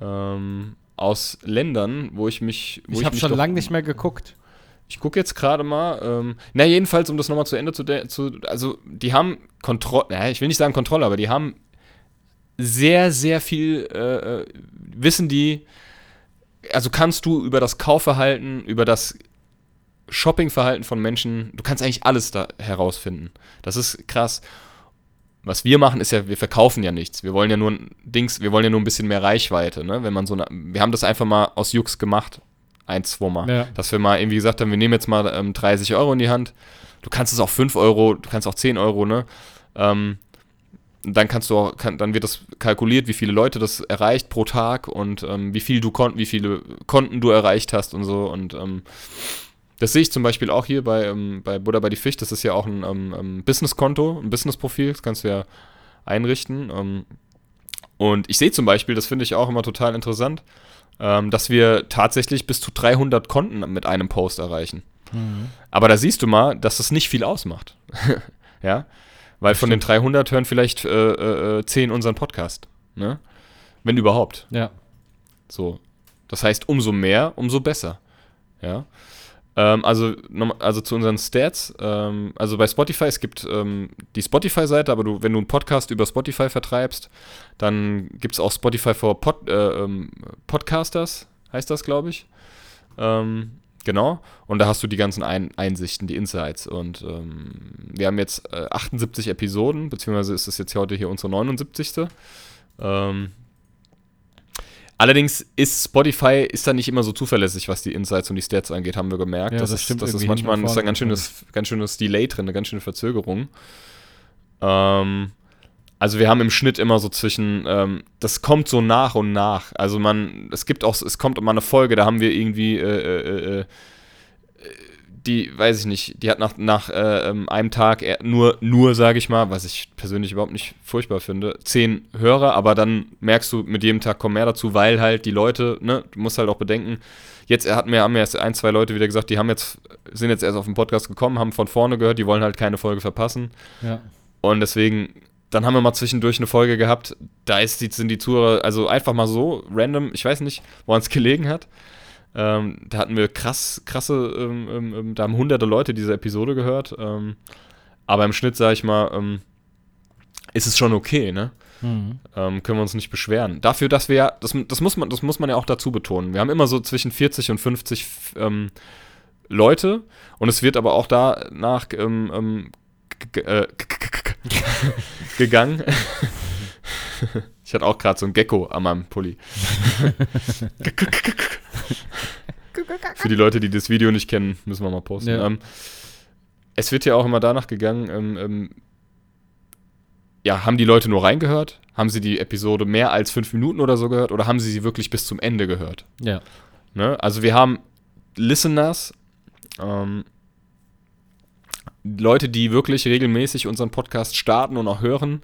ähm, aus Ländern, wo ich mich, wo Ich habe mich schon lange nicht mehr geguckt. ich gucke jetzt gerade mal. Ähm, na, jedenfalls, um das nochmal zu Ende zu, zu. Also, die haben Kontrolle. Naja, ich will nicht sagen Kontrolle, aber die haben sehr, sehr viel äh, äh, wissen die. Also, kannst du über das Kaufverhalten, über das Shoppingverhalten von Menschen, du kannst eigentlich alles da herausfinden. Das ist krass. Was wir machen, ist ja, wir verkaufen ja nichts. Wir wollen ja nur ein Dings, wir wollen ja nur ein bisschen mehr Reichweite, ne? Wenn man so eine, wir haben das einfach mal aus Jux gemacht, ein, zwei Mal. Ja. Dass wir mal irgendwie gesagt haben, wir nehmen jetzt mal ähm, 30 Euro in die Hand. Du kannst es auch 5 Euro, du kannst auch 10 Euro, ne? Ähm, dann kannst du auch, kann, dann wird das kalkuliert, wie viele Leute das erreicht pro Tag und ähm, wie viel du Konten, wie viele Konten du erreicht hast und so. Und ähm, das sehe ich zum Beispiel auch hier bei, ähm, bei Buddha bei die Fisch. Das ist ja auch ein ähm, ähm, Business-Konto, ein Business-Profil. Das kannst du ja einrichten. Ähm, und ich sehe zum Beispiel, das finde ich auch immer total interessant, ähm, dass wir tatsächlich bis zu 300 Konten mit einem Post erreichen. Aber da siehst du mal, dass das nicht viel ausmacht. ja, weil von den 300 hören vielleicht äh, äh, 10 unseren Podcast. Ne? Wenn überhaupt. Ja. So. Das heißt, umso mehr, umso besser. Ja. Ähm, also, also zu unseren Stats. Ähm, also bei Spotify, es gibt ähm, die Spotify-Seite, aber du, wenn du einen Podcast über Spotify vertreibst, dann gibt es auch Spotify for Pod, äh, ähm, Podcasters, heißt das, glaube ich. Ähm, genau. Und da hast du die ganzen Ein Einsichten, die Insights. Und ähm, wir haben jetzt äh, 78 Episoden, beziehungsweise ist das jetzt heute hier unsere 79. Ähm, Allerdings ist Spotify ist da nicht immer so zuverlässig, was die Insights und die Stats angeht, haben wir gemerkt. Ja, das, das ist, stimmt das ist manchmal ist ein ganz schönes, ganz schönes Delay drin, eine ganz schöne Verzögerung. Ähm, also wir haben im Schnitt immer so zwischen, ähm, das kommt so nach und nach. Also man, es gibt auch, es kommt immer eine Folge, da haben wir irgendwie äh, äh, äh, die, weiß ich nicht, die hat nach, nach äh, ähm, einem Tag nur, nur sage ich mal, was ich persönlich überhaupt nicht furchtbar finde, zehn Hörer, aber dann merkst du, mit jedem Tag kommen mehr dazu, weil halt die Leute, ne, du musst halt auch bedenken, jetzt hat mir, haben mir erst ein, zwei Leute wieder gesagt, die haben jetzt, sind jetzt erst auf den Podcast gekommen, haben von vorne gehört, die wollen halt keine Folge verpassen. Ja. Und deswegen, dann haben wir mal zwischendurch eine Folge gehabt, da ist die, sind die Zuhörer, also einfach mal so, random, ich weiß nicht, woran es gelegen hat. Ähm, da hatten wir krass, krasse, ähm, ähm, ähm, da haben hunderte Leute diese Episode gehört. Ähm, aber im Schnitt, sage ich mal, ähm, ist es schon okay, ne? Mhm. Können wir uns nicht beschweren. Dafür, dass wir ja, das, das, muss man, das muss man ja auch dazu betonen. Wir haben immer so zwischen 40 und 50 ähm, Leute und es wird aber auch danach äh, gegangen. Ich hatte auch gerade so ein Gecko an meinem Pulli. Für die Leute, die das Video nicht kennen, müssen wir mal posten. Ja. Ähm, es wird ja auch immer danach gegangen, ähm, ähm, ja, haben die Leute nur reingehört? Haben sie die Episode mehr als fünf Minuten oder so gehört? Oder haben sie sie wirklich bis zum Ende gehört? Ja. Ne? Also wir haben Listeners, ähm, Leute, die wirklich regelmäßig unseren Podcast starten und auch hören,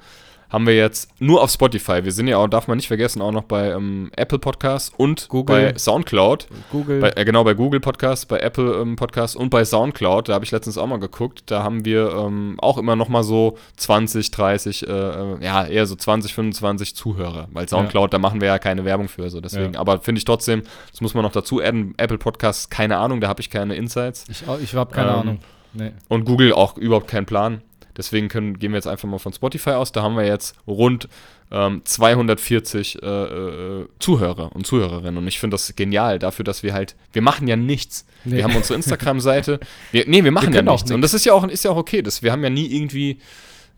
haben wir jetzt nur auf Spotify. Wir sind ja auch, darf man nicht vergessen, auch noch bei ähm, Apple Podcasts und Google. bei Soundcloud. Google. Bei, äh, genau, bei Google Podcasts, bei Apple ähm, Podcasts und bei Soundcloud. Da habe ich letztens auch mal geguckt. Da haben wir ähm, auch immer noch mal so 20, 30, äh, äh, ja, eher so 20, 25 Zuhörer. Weil Soundcloud, da machen wir ja keine Werbung für. So deswegen. Ja. Aber finde ich trotzdem, das muss man noch dazu adden, Apple Podcasts, keine Ahnung, da habe ich keine Insights. ich ich habe keine Ähm, Ahnung. Nee. Und Google auch überhaupt keinen Plan. Deswegen können, gehen wir jetzt einfach mal von Spotify aus. Da haben wir jetzt rund ähm, 240 äh, äh, Zuhörer und Zuhörerinnen. Und ich finde das genial dafür, dass wir halt, wir machen ja nichts. Nee. Wir haben unsere Instagram-Seite. Wir, nee, wir machen Wir ja nichts. Und das ist ja auch, ist ja auch okay. Das, wir haben ja nie irgendwie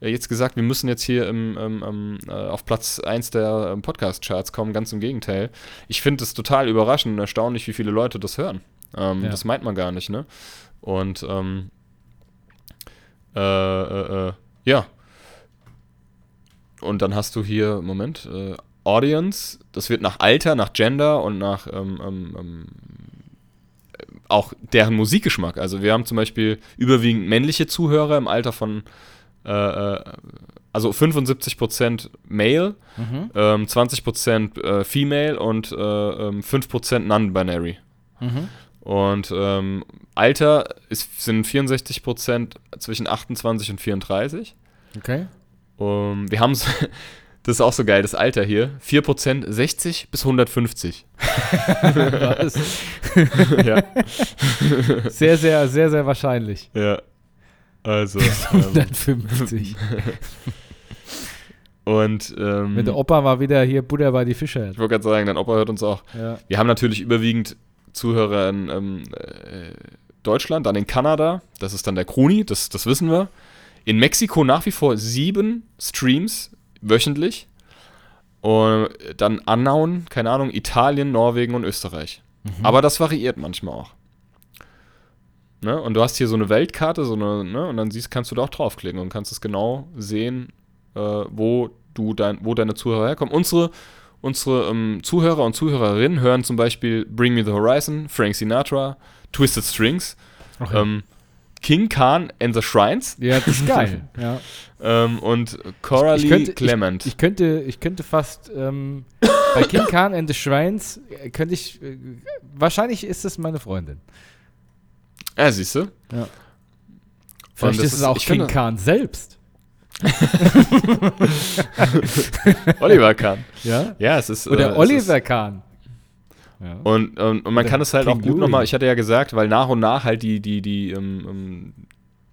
äh, jetzt gesagt, wir müssen jetzt hier im, im, im, äh, auf Platz 1 der ähm, Podcast-Charts kommen. Ganz im Gegenteil. Ich finde es total überraschend und erstaunlich, wie viele Leute das hören. Ähm, Ja. Das meint man gar nicht, ne? Und ähm, äh, äh, äh, ja. Und dann hast du hier, Moment, äh, Audience, das wird nach Alter, nach Gender und nach ähm, ähm, ähm, äh, auch deren Musikgeschmack. Also wir haben zum Beispiel überwiegend männliche Zuhörer im Alter von äh, äh, also 75% Male, Mhm. ähm, 20% äh, Female und äh, ähm, 5% Non-Binary. Mhm. Und ähm, Alter ist, sind 64% zwischen 28 und 34. Okay. Um, wir haben das ist auch so geil, das Alter hier. 4% 60 bis 150. Was? ja. Sehr, sehr, sehr, sehr wahrscheinlich. ja. Also. ähm, 150. und ähm, Mit der Opa war wieder hier Buddha bei die Fische. ich wollte gerade sagen, dein Opa hört uns auch. Ja. Wir haben natürlich überwiegend Zuhörer in ähm, äh, Deutschland, dann in Kanada, das ist dann der Kroni, das, das wissen wir. In Mexiko nach wie vor sieben Streams wöchentlich. Und dann Annauen, keine Ahnung, Italien, Norwegen und Österreich. Aber das variiert manchmal auch. Ne? Und du hast hier so eine Weltkarte, so eine, ne? und dann siehst, kannst du da auch draufklicken und kannst es genau sehen, äh, wo du dein, wo deine Zuhörer herkommen. Unsere, unsere ähm, Zuhörer und Zuhörerinnen hören zum Beispiel Bring Me the Horizon, Frank Sinatra, Twisted Strings, Okay. ähm, King Khan and the Shrines ja, das ist geil. ja. ähm, und Coralie Ich könnte- Clement. Ich könnte, ich könnte fast ähm, bei King Khan and the Shrines äh, könnte ich äh, wahrscheinlich ist es meine Freundin. ja, siehst du? Ja. Vielleicht ist es auch ich King finde- Khan selbst. Oliver Khan. Ja? Ja, es ist. Oder äh, Oliver Ist, Kahn. Ja. und, und, und man Oder kann es halt King auch gut nochmal, ich hatte ja gesagt, weil nach und nach halt die, die, die, ähm, ähm,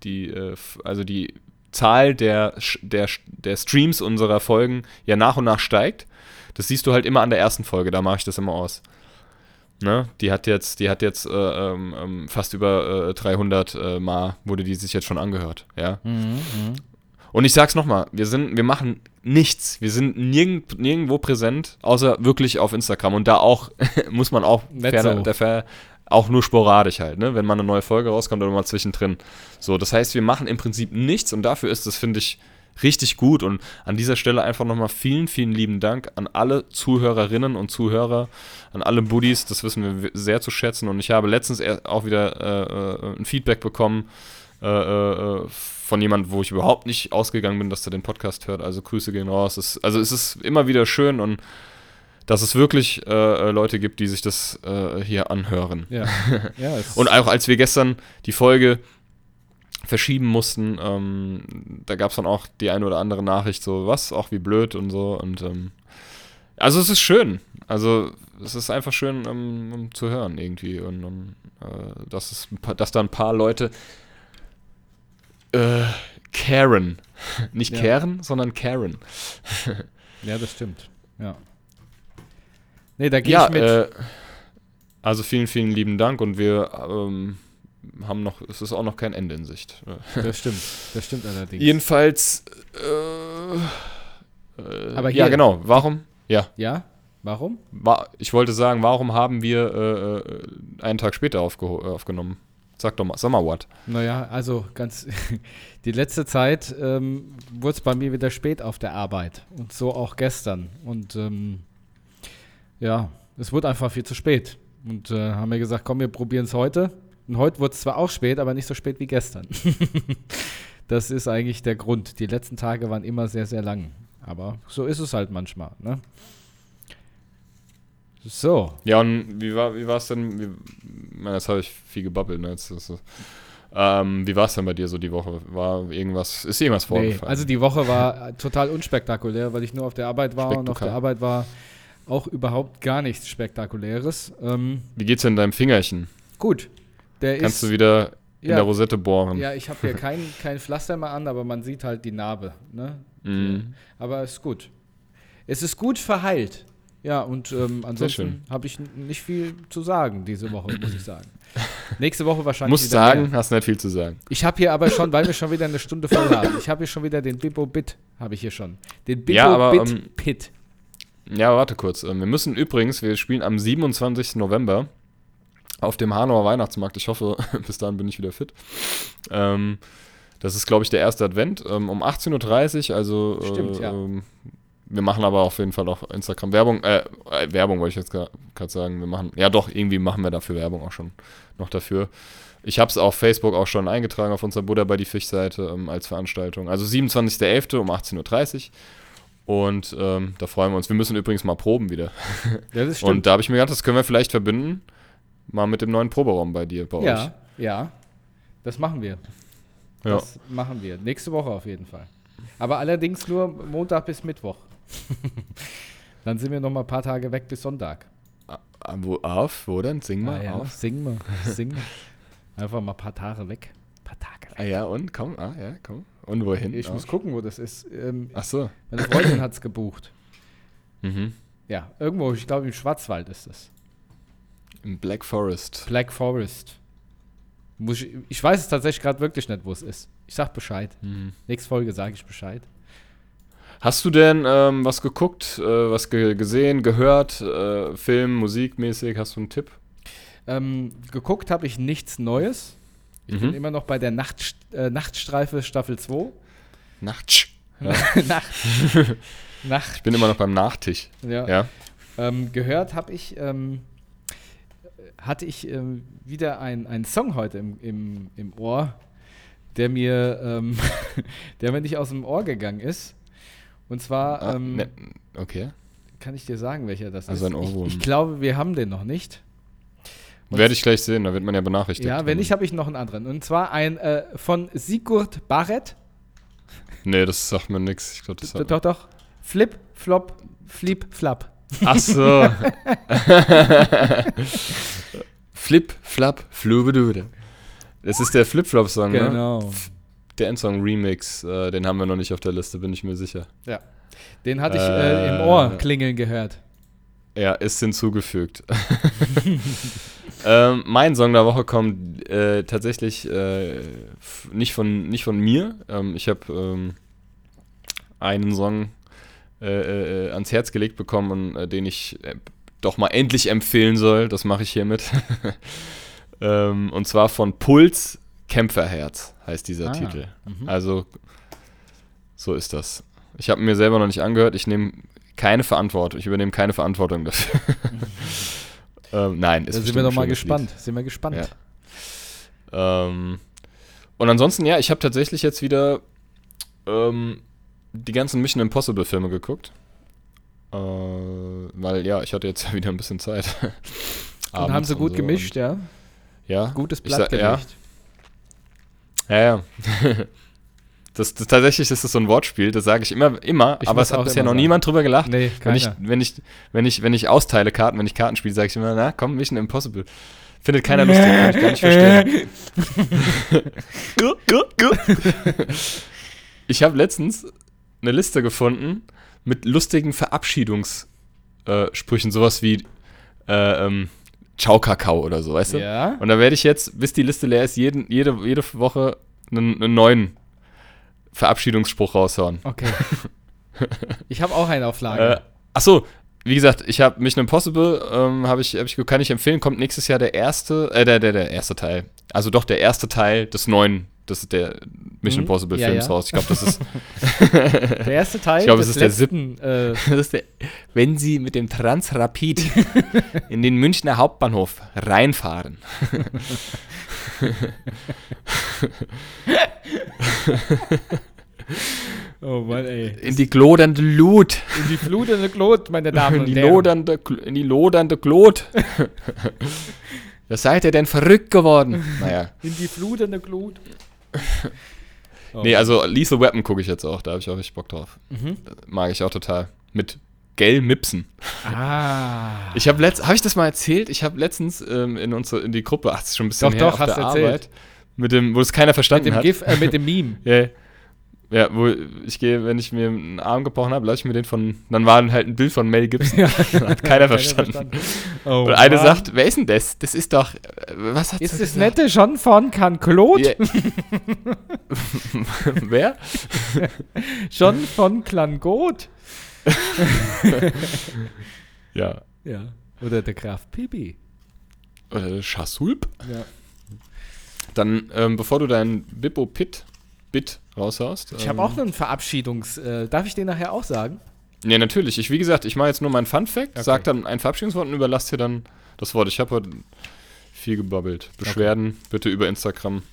die, äh, also die Zahl der, der, der Streams unserer Folgen ja nach und nach steigt. Das siehst du halt immer an der ersten Folge, da mache ich das immer aus. Ne? Die hat jetzt, die hat jetzt äh, ähm, ähm, fast über äh, 300 äh, Mal wurde die sich jetzt schon angehört, ja. Mhm, Und ich sag's nochmal, wir sind, wir machen nichts. Wir sind nirgend, nirgendwo präsent, außer wirklich auf Instagram. Und da auch, muss man auch, fair, fair, auch nur sporadisch halt, ne? Wenn mal eine neue Folge rauskommt oder mal zwischendrin. So, das heißt, wir machen im Prinzip nichts und dafür ist das, finde ich, richtig gut. Und an dieser Stelle einfach nochmal vielen, vielen lieben Dank an alle Zuhörerinnen und Zuhörer, an alle Buddies. Das wissen wir sehr zu schätzen. Und ich habe letztens auch wieder äh, äh, ein Feedback bekommen äh, äh, von jemandem, wo ich überhaupt nicht ausgegangen bin, dass er den Podcast hört. Also Grüße gehen raus. Es, also es ist immer wieder schön und dass es wirklich äh, Leute gibt, die sich das äh, hier anhören. Ja. ja Und auch als wir gestern die Folge verschieben mussten, ähm, da gab es dann auch die eine oder andere Nachricht, so was, auch wie blöd und so. Und ähm, also es ist schön. Also es ist einfach schön um, um zu hören irgendwie. Und, und äh, dass, es dass da ein paar Leute äh, Karen. Nicht Ja. Karen, sondern Karen. ja, das stimmt. Ja. Nee, da gehe Ja, ich mit. äh, also vielen, vielen lieben Dank und wir ähm, haben noch, es ist auch noch kein Ende in Sicht. das stimmt. Das stimmt allerdings. Jedenfalls, äh, äh, Aber ja hier- genau, warum? Ja, ja? Warum? wa ich wollte sagen, warum haben wir äh, äh, einen Tag später äh, aufgenommen? Sag doch mal, sag mal what. Naja, also ganz. Die letzte Zeit ähm, wurde es bei mir wieder spät auf der Arbeit. Und so auch gestern. Und ähm, ja, es wurde einfach viel zu spät. Und äh, haben mir gesagt, komm, wir probieren es heute. Und heute wurde es zwar auch spät, aber nicht so spät wie gestern. das ist eigentlich der Grund. Die letzten Tage waren immer sehr, sehr lang. Aber so ist es halt manchmal. Ne? So. Ja, und wie war wie es denn? Wie, meine, jetzt habe ich viel gebabbelt, ne? Jetzt, es- ähm, wie war es denn bei dir so die Woche? War irgendwas, ist irgendwas Nee, vorgefallen? also die Woche war total unspektakulär, weil ich nur auf der Arbeit war und auf der Arbeit war auch überhaupt gar nichts Spektakuläres. Ähm, wie geht's denn deinem Fingerchen? gut, der Kannst ist. du wieder in ja, der Rosette bohren? ja, ich habe hier kein, kein Pflaster mehr an, aber man sieht halt die Narbe. Ne? Mhm. Aber ist gut. Es ist gut verheilt. Ja, und ähm, ansonsten habe ich nicht viel zu sagen diese Woche, muss ich sagen. Nächste Woche wahrscheinlich Muss sagen, mehr. hast nicht viel zu sagen. Ich habe hier aber schon, weil wir schon wieder eine Stunde voll haben, ich habe hier schon wieder den Bibo Bit, habe ich hier schon. Den Bibo Ja, aber, Bit ähm, Pit. Ja, warte kurz. Ähm, Wir müssen übrigens, wir spielen am 27. November auf dem Hanauer Weihnachtsmarkt. Ich hoffe, bis dahin bin ich wieder fit. Ähm, das ist, glaube ich, der erste Advent ähm, um 18.30 Uhr. Also, äh, Stimmt, ja. Wir machen aber auf jeden Fall auch Instagram-Werbung. Äh, äh, Werbung wollte ich jetzt gerade sagen. Wir machen, ja doch, irgendwie machen wir dafür Werbung auch schon noch dafür. Ich habe es auf Facebook auch schon eingetragen auf unserer Buddha bei die Fisch-Seite ähm, als Veranstaltung. Also 27.11. um 18.30 Uhr. Und ähm, da freuen wir uns. Wir müssen übrigens mal proben wieder. Ja, das Und da habe ich mir gedacht, das können wir vielleicht verbinden. Mal mit dem neuen Proberaum bei dir, bei euch. ja, ja. Das machen wir. Ja. Das machen wir. Nächste Woche auf jeden Fall. Aber allerdings nur Montag bis Mittwoch. Dann sind wir noch mal ein paar Tage weg bis Sonntag. Ah, Wo, auf? Wo denn? Sing mal Ah, ja, auf. singen wir. Singen wir. Einfach mal ein paar Tage weg. Ein paar Tage weg. Ah ja, und? Komm, ah ja, komm. Und wohin? Ich muss Auf? gucken, wo das ist. Ähm, Ach so. meine Freundin hat es gebucht. Mhm. Ja, irgendwo, ich glaube im Schwarzwald ist es. Im Black Forest. Black Forest. Muss ich, ich weiß es tatsächlich gerade wirklich nicht, wo es ist. Ich sag Bescheid. Mhm. Nächste Folge sage ich Bescheid. Hast du denn ähm, was geguckt, äh, was ge gesehen, gehört, äh, Film, musikmäßig? Hast du einen Tipp? Ähm, geguckt habe ich nichts Neues. Ich bin Mhm. immer noch bei der Nacht, äh, Nachtstreife Staffel 2. Nachtsch. Nacht. Nacht. Ich bin immer noch beim Nachtisch. Ja. Ja. Ähm, gehört habe ich, ähm, hatte ich ähm, wieder einen Song heute im, im, im Ohr, der mir, ähm, der mir nicht aus dem Ohr gegangen ist. Und zwar Ah, ähm, ne, okay. kann ich dir sagen, welcher das Also ist. ein Ohrwurm. Ich, ich glaube, wir haben den noch nicht. Und Werde ich gleich sehen, da wird man ja benachrichtigt. Ja, wenn nicht, habe ich noch einen anderen. Und zwar ein äh, von Sigurd Barrett. Nee, das sagt mir nichts. Ich glaube, das Doch, hat. doch, doch. Flip, Flop, Flip, Flap. Ach so. Flip, Flap, Flubedude. Das ist der Flip-Flop-Song, ne? Genau. Der Endsong-Remix, äh, den haben wir noch nicht auf der Liste, bin ich mir sicher. Ja. Den hatte ich äh, im Ohr Äh. klingeln gehört. Ja, ist hinzugefügt. ähm, mein Song der Woche kommt äh, tatsächlich äh, nicht, von, nicht von mir. Ähm, ich habe ähm, einen Song äh, ans Herz gelegt bekommen, und, den ich doch mal endlich empfehlen soll. Das mache ich hiermit. ähm, und zwar von Puls Kämpferherz heißt dieser Ah, Titel. mhm. Also, so ist das. Ich habe mir selber noch nicht angehört. Ich nehme keine Verantwortung. Ich übernehme keine Verantwortung dafür. ähm, nein, ist Da sind wir doch mal gespannt. Sind wir gespannt. Ja. Ähm, und ansonsten, ja, ich habe tatsächlich jetzt wieder ähm, die ganzen Mission Impossible Filme geguckt. Äh, weil, ja, ich hatte jetzt ja wieder ein bisschen Zeit. Und haben sie gut so gemischt, ja. Ja. Gutes Blattgewicht. Ja, ja. das, das, tatsächlich ist das so ein Wortspiel, das sage ich immer, immer, Ich aber es hat bisher noch sagen. niemand drüber gelacht. Nee, wenn ich, keiner. wenn ich, wenn ich, wenn ich austeile Karten, wenn ich Karten spiele, sage ich immer, na komm, Mission Impossible. Findet keiner lustig, kann ich gar nicht verstehen. ich habe letztens eine Liste gefunden mit lustigen Verabschiedungssprüchen, sowas wie äh, ähm, Ciao Kakao oder so, weißt du? Ja. Und da werde ich jetzt, bis die Liste leer ist, jeden, jede, jede Woche einen, einen neuen Verabschiedungsspruch raushauen. Okay. Ich habe auch einen auf Äh, Lager. achso, wie gesagt, ich habe Mission Impossible, ähm, habe ich, hab ich, kann ich empfehlen, kommt nächstes Jahr der erste, äh, der, der, der erste Teil. Also doch der erste Teil des neuen, das ist der Mission Mhm, Impossible ja, Films ja. raus. Ich glaube, das ist, der erste Teil ich glaub, des es ist der letzten, äh, das ist der, wenn Sie mit dem Transrapid in den Münchner Hauptbahnhof reinfahren. Oh Mann, ey. In die glodernde Lut. In die flutende Glut, meine Damen In und die Herren. lodernde, in die lodernde Glut. ja, seid ihr denn verrückt geworden? Naja. In die flutende Glut. Oh. Nee, also Lethal Weapon gucke ich jetzt auch. Da habe ich auch richtig Bock drauf. Mhm. Mag ich auch total. Mit Gell Mipsen. Ah. Ich habe letzt, habe ich das mal erzählt? Ich habe letztens ähm, in unsere in die Gruppe, ach, das ist schon ein bisschen Doch, her, doch, auf hast der du erzählt. Arbeit, mit dem, wo es keiner Mit verstanden dem hat. GIF, äh, mit dem Meme. Ja, ja, wo ich gehe, wenn ich mir einen Arm gebrochen habe, lasse ich mir den von, dann war halt ein Bild von Mel Gibson. hat keiner verstanden. Oh, Und eine Mann. sagt, wer ist denn das? Das ist doch, was hat Ist das nette schon von Can Claude? Ja. wer? Schon von Klangot? Ja. Ja. Oder der Graf Pibi. Oder Chassulp? Ja. Dann, ähm, bevor du deinen Bippo Pit Bit raushaust. Ich ähm, habe auch noch einen Verabschiedungs... Äh, darf ich den nachher auch sagen? Ja, natürlich. Ich, wie gesagt, ich mache jetzt nur meinen Fun Fact, sag dann ein Verabschiedungswort und überlasse dir dann das Wort. Ich habe heute viel gebabbelt. Beschwerden bitte über Instagram.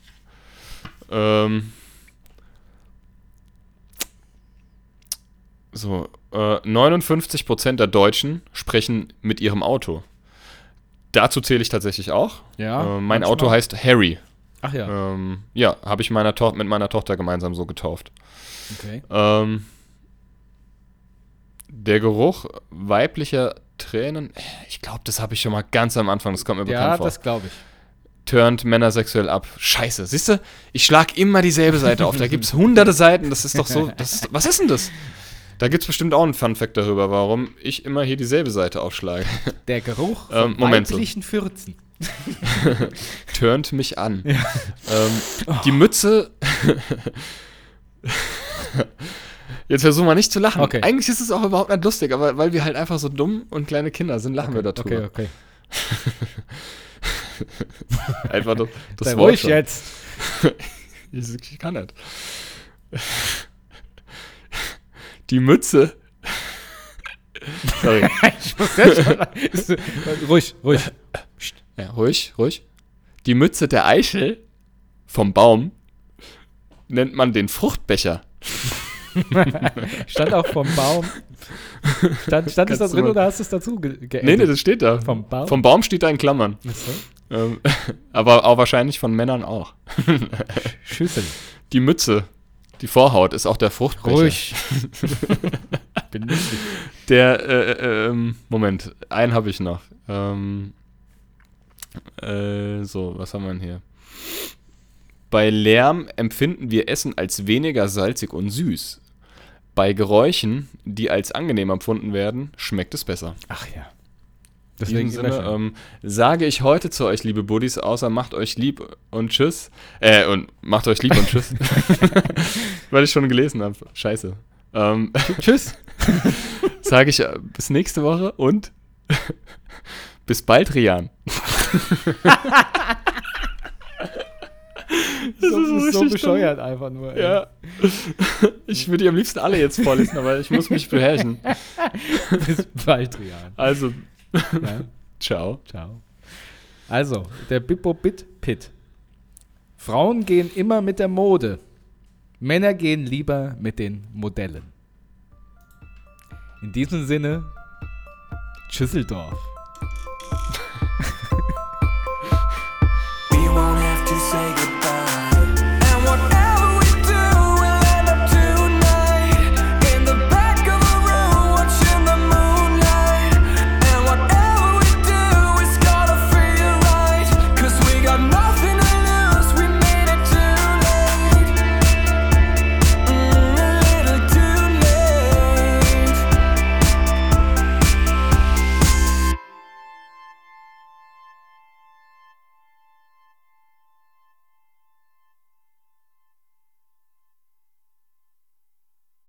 Ähm, so, äh, 59% der Deutschen sprechen mit ihrem Auto. Dazu zähle ich tatsächlich auch. Ja. äh, mein manchmal. Auto heißt Harry. Ach ja, Ähm, ja, habe ich meiner mit meiner Tochter gemeinsam so getauft. okay. Ähm, der Geruch weiblicher Tränen, ich glaube, das habe ich schon mal ganz am Anfang, das kommt mir bekannt Ja, vor. das glaube ich. Turnt Männer sexuell ab. Scheiße, siehst du? Ich schlag immer dieselbe Seite auf. Da gibt es hunderte Seiten, das ist doch so. Ist, was ist denn das? Da gibt es bestimmt auch einen Fun-Fact darüber, warum ich immer hier dieselbe Seite aufschlage. Der Geruch Ähm, von weiblichen Fürzen. Turnt mich an. Ähm, Die Mütze. Jetzt versuch mal nicht zu lachen. Okay. Eigentlich ist es auch überhaupt nicht lustig, aber weil wir halt einfach so dumm und kleine Kinder sind, lachen wir darüber. Okay, okay. Einfach das, das Sei Wort ruhig schon. jetzt. Ich, kann nicht. Die Mütze. Sorry. ich muss jetzt schon. Ist, ruhig, ruhig. Ja, ruhig, ruhig. Die Mütze der Eichel vom Baum nennt man den Fruchtbecher. Stand auch vom Baum. Stand, stand es da drin oder hast du es dazu ge geändert? Nee, nee, das steht da. Vom Baum? Vom Baum steht da in Klammern. Achso. Ähm, aber auch wahrscheinlich von Männern auch. Schüssel. Die Mütze, die Vorhaut ist auch der Fruchtbecher. Ruhig. Dich. Der, äh, äh, ähm, Moment, einen habe ich noch. Ähm, äh, so, was haben wir denn hier? Bei Lärm empfinden wir Essen als weniger salzig und süß. Bei Geräuschen, die als angenehm empfunden werden, schmeckt es besser. Ach ja. Deswegen Sinne ähm, sage ich heute zu euch, liebe Buddies, außer macht euch lieb und tschüss. Äh, und macht euch lieb und tschüss. Weil ich schon gelesen habe. Scheiße. Ähm, Tschüss. sage ich äh, bis nächste Woche und bis bald, Rian. Das ist, ist so bescheuert einfach nur. ey. Ja. Ich würde die am liebsten alle jetzt vorlesen, aber ich muss mich beherrschen. Bis bald, Rian. Also, Ja. ciao. Ciao. Also, der Bippo Bit Pit. Frauen gehen immer mit der Mode. Männer gehen lieber mit den Modellen. In diesem Sinne, Tschüsseldorf.